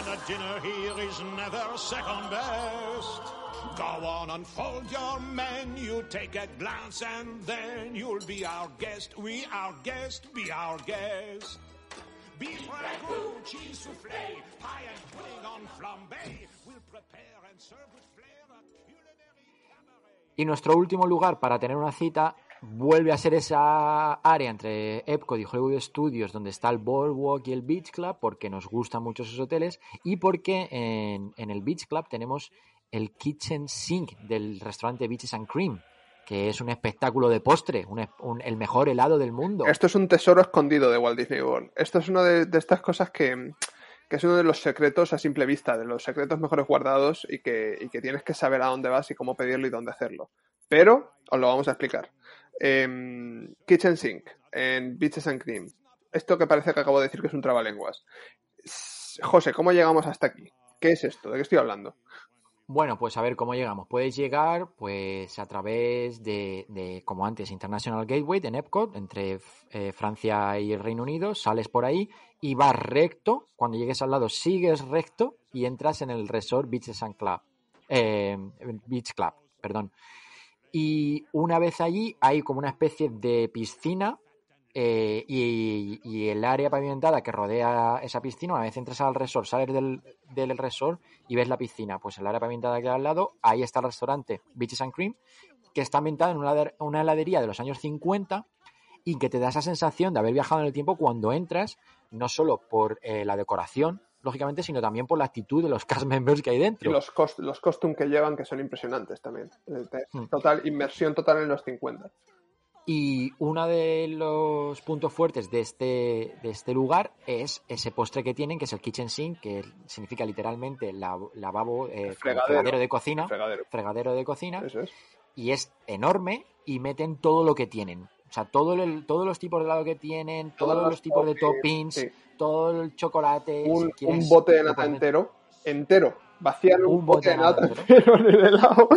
And a dinner here is never second best. Go on, unfold your menu, take a glance, and then you'll be our guest. We our guest, be our guest. Beef ragout, cheese souffle, pie and pudding on flambe. We'll prepare and serve with flair a culinary cabaret. Y nuestro último lugar para tener una cita vuelve a ser esa área entre Epcot y Hollywood Studios donde está el Boardwalk y el Beach Club porque nos gustan mucho esos hoteles y porque en, en el Beach Club tenemos el Kitchen Sink del restaurante Beaches and Cream, que es un espectáculo de postre, el mejor helado del mundo. Esto es un tesoro escondido de Walt Disney World. Esto es una de, estas cosas que, es uno de los secretos a simple vista, de los secretos mejores guardados y que, tienes que saber a dónde vas y cómo pedirlo y dónde hacerlo. Pero os lo vamos a explicar. Em, Kitchen Sink en Beaches and Cream. Esto que parece que acabo de decir que es un trabalenguas. José, ¿cómo llegamos hasta aquí? ¿Qué es esto? ¿De qué estoy hablando? Bueno, pues a ver cómo llegamos. Puedes llegar pues a través de, como antes, International Gateway de Epcot, entre eh, Francia y Reino Unido, sales por ahí y vas recto. Cuando llegues al lado, sigues recto y entras en el resort Beaches and Club. Eh, Beach Club, perdón. Y una vez allí hay como una especie de piscina eh, y, el área pavimentada que rodea esa piscina, una vez entras al resort, sales del, del resort y ves la piscina, pues el área pavimentada que hay al lado, ahí está el restaurante Beaches and Cream, que está ambientado en una, una heladería de los años 50 y que te da esa sensación de haber viajado en el tiempo cuando entras, no solo por eh, la decoración, lógicamente, sino también por la actitud de los cast members que hay dentro. Y los, cost los costumes que llevan, que son impresionantes también. Hmm. Total, inmersión total en los 50. Y uno de los puntos fuertes de este, de este lugar es ese postre que tienen, que es el kitchen sink, que significa literalmente lavabo, eh, fregadero, de cocina. Fregadero. de cocina. Y es enorme y meten todo lo que tienen. O sea, todo todos los tipos de helado que tienen, todos, los, tipos de toppings, todo el chocolate. Un, un bote de nata entero, entero, vaciar un, bote de nata en el helado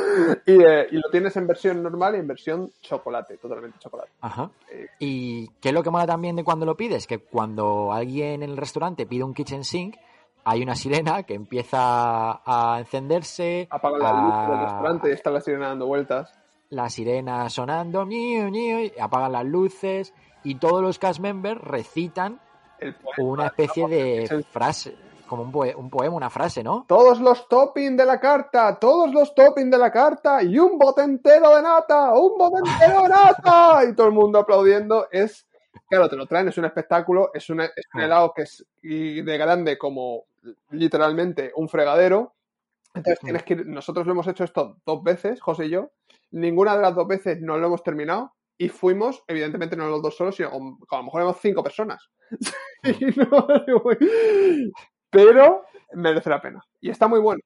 eh, y, lo tienes en versión normal y en versión chocolate, totalmente chocolate. Ajá. Eh, y qué es lo que mola también de cuando lo pides, que cuando alguien en el restaurante pide un kitchen sink, hay una sirena que empieza a encenderse. Apaga la luz del restaurante y está la sirena dando vueltas. La sirena sonando, y apagan las luces y todos los cast members recitan una especie de frase como un, poema, una frase, ¿no? Todos los toppings de la carta, todos los toppings de la carta y un bote entero de nata, un bote entero de nata y todo el mundo aplaudiendo. Es, claro, te lo traen, es un espectáculo, es un, helado que es de grande como literalmente un fregadero. Entonces tienes que ir, nosotros lo hemos hecho esto dos veces, José y yo. Ninguna de las dos veces no lo hemos terminado y fuimos, evidentemente no los dos solos, sino a lo mejor éramos cinco personas. pero merece la pena. Y está muy bueno.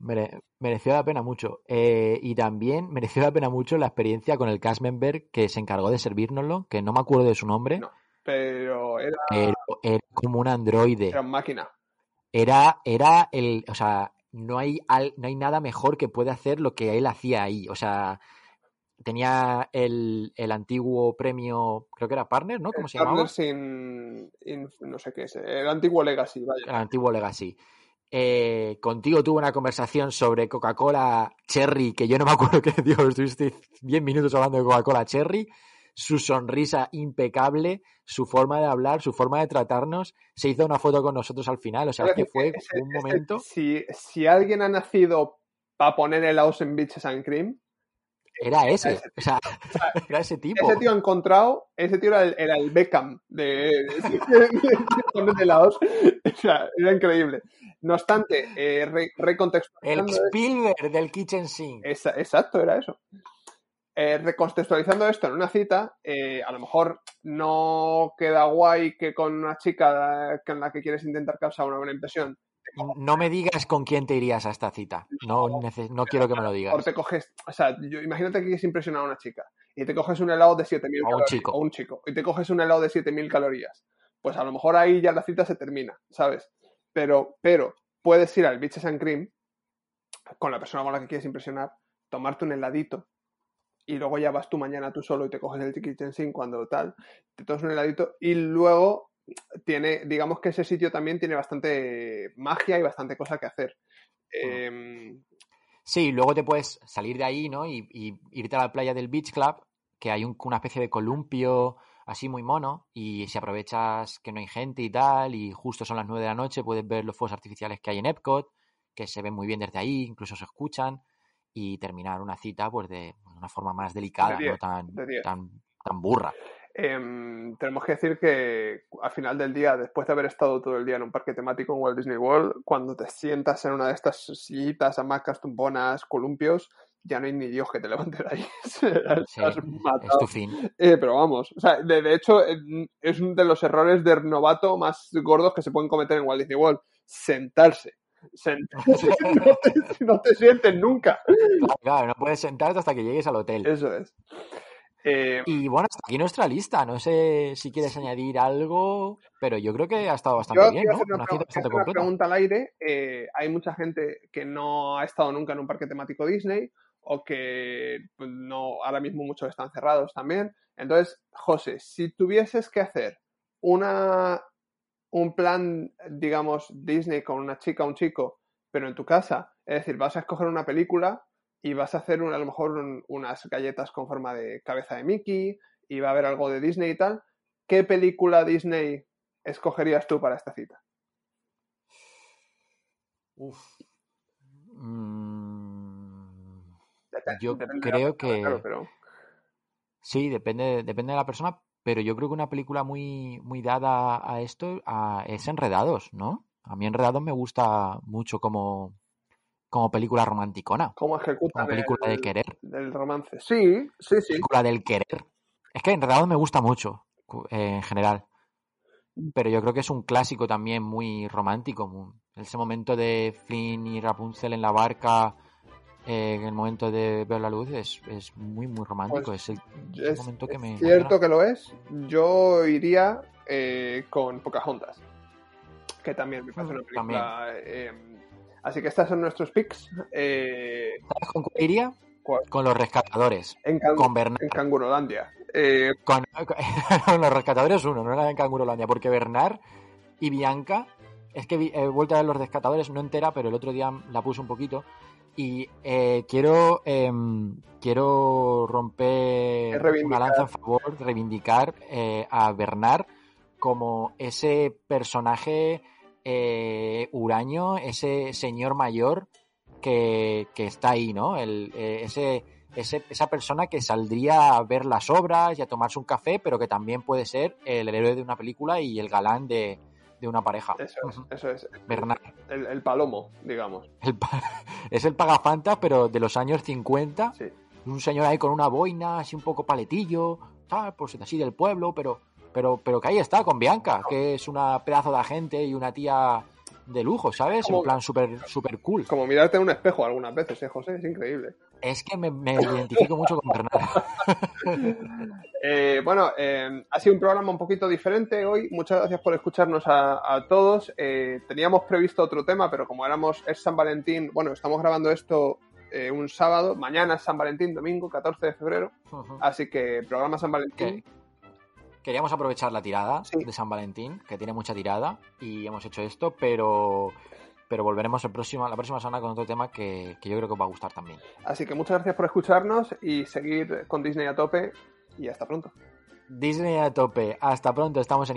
mereció la pena mucho. Eh, y también mereció la pena mucho la experiencia con el cast member que se encargó de servirnoslo, que no me acuerdo de su nombre. No, pero era... era como un androide. Era máquina. Era, era el... O sea, no hay, no hay nada mejor que puede hacer lo que él hacía ahí. O sea, tenía el, el, antiguo premio, creo que era Partner, ¿no? ¿Cómo se llamaba? Partner sin, no sé qué es, el antiguo Legacy, vaya. El antiguo Legacy. eh, contigo tuvo una conversación sobre Coca-Cola Cherry, que yo no me acuerdo que, Dios, estuviste 10 minutos hablando de Coca-Cola Cherry, su sonrisa impecable, su forma de hablar, su forma de tratarnos, se hizo una foto con nosotros al final, o sea, que fue un momento... Si, si alguien ha nacido para poner el house en Beaches and Cream, era ese, o sea, era ese tipo. Ese tío ha encontrado, ese tío era el, era el Beckham de, de, la O sea, era increíble. No obstante, eh, recontextualizando. El Spielberg del Kitchen Sink. exacto, era eso. Eh, recontextualizando esto en una cita, eh, a lo mejor no queda guay que con una chica con la que quieres intentar causar una buena impresión no me digas con quién te irías a esta cita. No, no quiero que me lo digas. O te coges, o sea, imagínate que quieres impresionar a una chica y te coges un helado de 7000 calorías. Un chico. O un chico. Y te coges un helado de 7000 calorías. Pues a lo mejor ahí ya la cita se termina, ¿sabes? Pero, pero puedes ir al Beaches and Cream con la persona con la que quieres impresionar, tomarte un heladito y luego ya vas tú mañana tú solo y te coges el kitchen sink cuando tal, te tomas un heladito y luego tiene, digamos que ese sitio también tiene bastante magia y bastante cosa que hacer. Em, sí, luego te puedes salir de ahí, ¿no? Y, irte a la playa del Beach Club, que hay una especie de columpio así muy mono, y si aprovechas que no hay gente y tal, y justo son las nueve de la noche, puedes ver los fuegos artificiales que hay en Epcot, que se ven muy bien desde ahí, incluso se escuchan, y terminar una cita pues de una forma más delicada, no tan, tan, tan burra. Em, tenemos que decir que al final del día, después de haber estado todo el día en un parque temático en Walt Disney World, cuando te sientas en una de estas sillitas, hamacas, tumbonas, columpios, ya no hay ni Dios que te levante de ahí. es tu fin. Eh, pero vamos, o sea, de, hecho, es uno de los errores de novato más gordos que se pueden cometer en Walt Disney World. Sentarse. Sentarse. no, te, no te sientes nunca. Claro, no puedes sentarte hasta que llegues al hotel. Eso es. Eh, y bueno, hasta aquí nuestra lista. No sé si quieres añadir algo, pero yo creo que ha estado bastante bien, ¿no? Una, una, pregunta al aire. Eh, hay mucha gente que no ha estado nunca en un parque temático Disney o que pues, no ahora mismo muchos están cerrados también. Entonces, José, si tuvieses que hacer una un plan, digamos, Disney con una chica o un chico, pero en tu casa, es decir, vas a escoger una película y vas a hacer a lo mejor unas galletas con forma de cabeza de Mickey y va a haber algo de Disney y tal, ¿qué película Disney escogerías tú para esta cita? Uf. Mm, yo creo que... Sí, depende, depende de la persona, pero yo creo que una película muy, muy dada a esto es Enredados, ¿no? A mí Enredados me gusta mucho como, como película romanticona. Como ejecuta como película de querer. Del romance. Sí, sí, sí. Película del querer. Es que en realidad me gusta mucho, eh, en general. Pero yo creo que es un clásico también muy romántico. Ese momento de Flynn y Rapunzel en la barca, eh, en el momento de ver la luz, es, es muy, muy romántico. Pues es el momento que me. Cierto que lo es. Yo iría eh, con Pocahontas. Que también me parece una película Así que estos son nuestros picks. Eh... ¿Sabes con cuál iría? Con los rescatadores. En, con Bernard. En Cangurolandia. Eh... Con, los rescatadores uno, no era en Cangurolandia, porque Bernard y Bianca, es que he vuelto a ver los rescatadores, no entera, pero el otro día la puse un poquito. Y eh, quiero, em, quiero romper una lanza en favor, reivindicar eh, a Bernard como ese personaje eh, Uraño, ese señor mayor que, está ahí, ¿no? El, eh, ese, esa persona que saldría a ver las obras y a tomarse un café, pero que también puede ser el héroe de una película y el galán de, una pareja. Eso es, eso es. Bernard. El, palomo, digamos. es el pagafantas, pero de los años 50. Un señor ahí con una boina, así un poco paletillo, tal, pues así del pueblo, pero pero, pero que ahí está, con Bianca, que es una pedazo de agente y una tía de lujo, ¿sabes? un plan súper super cool. Como mirarte en un espejo algunas veces, ¿eh, José? Es increíble. Es que me, identifico mucho con Bernardo. Eh, bueno, eh, ha sido un programa un poquito diferente hoy. Muchas gracias por escucharnos a, todos. Eh, teníamos previsto otro tema, pero como éramos, es San Valentín, bueno, estamos grabando esto un sábado, mañana es San Valentín, domingo, 14 de febrero. Así que programa San Valentín queríamos aprovechar la tirada de San Valentín, que tiene mucha tirada, y hemos hecho esto, pero pero volveremos el próximo, la próxima semana con otro tema que, que yo creo que os va a gustar también. Así que muchas gracias por escucharnos y seguir con Disney a tope y hasta pronto. Disney a tope, hasta pronto, estamos en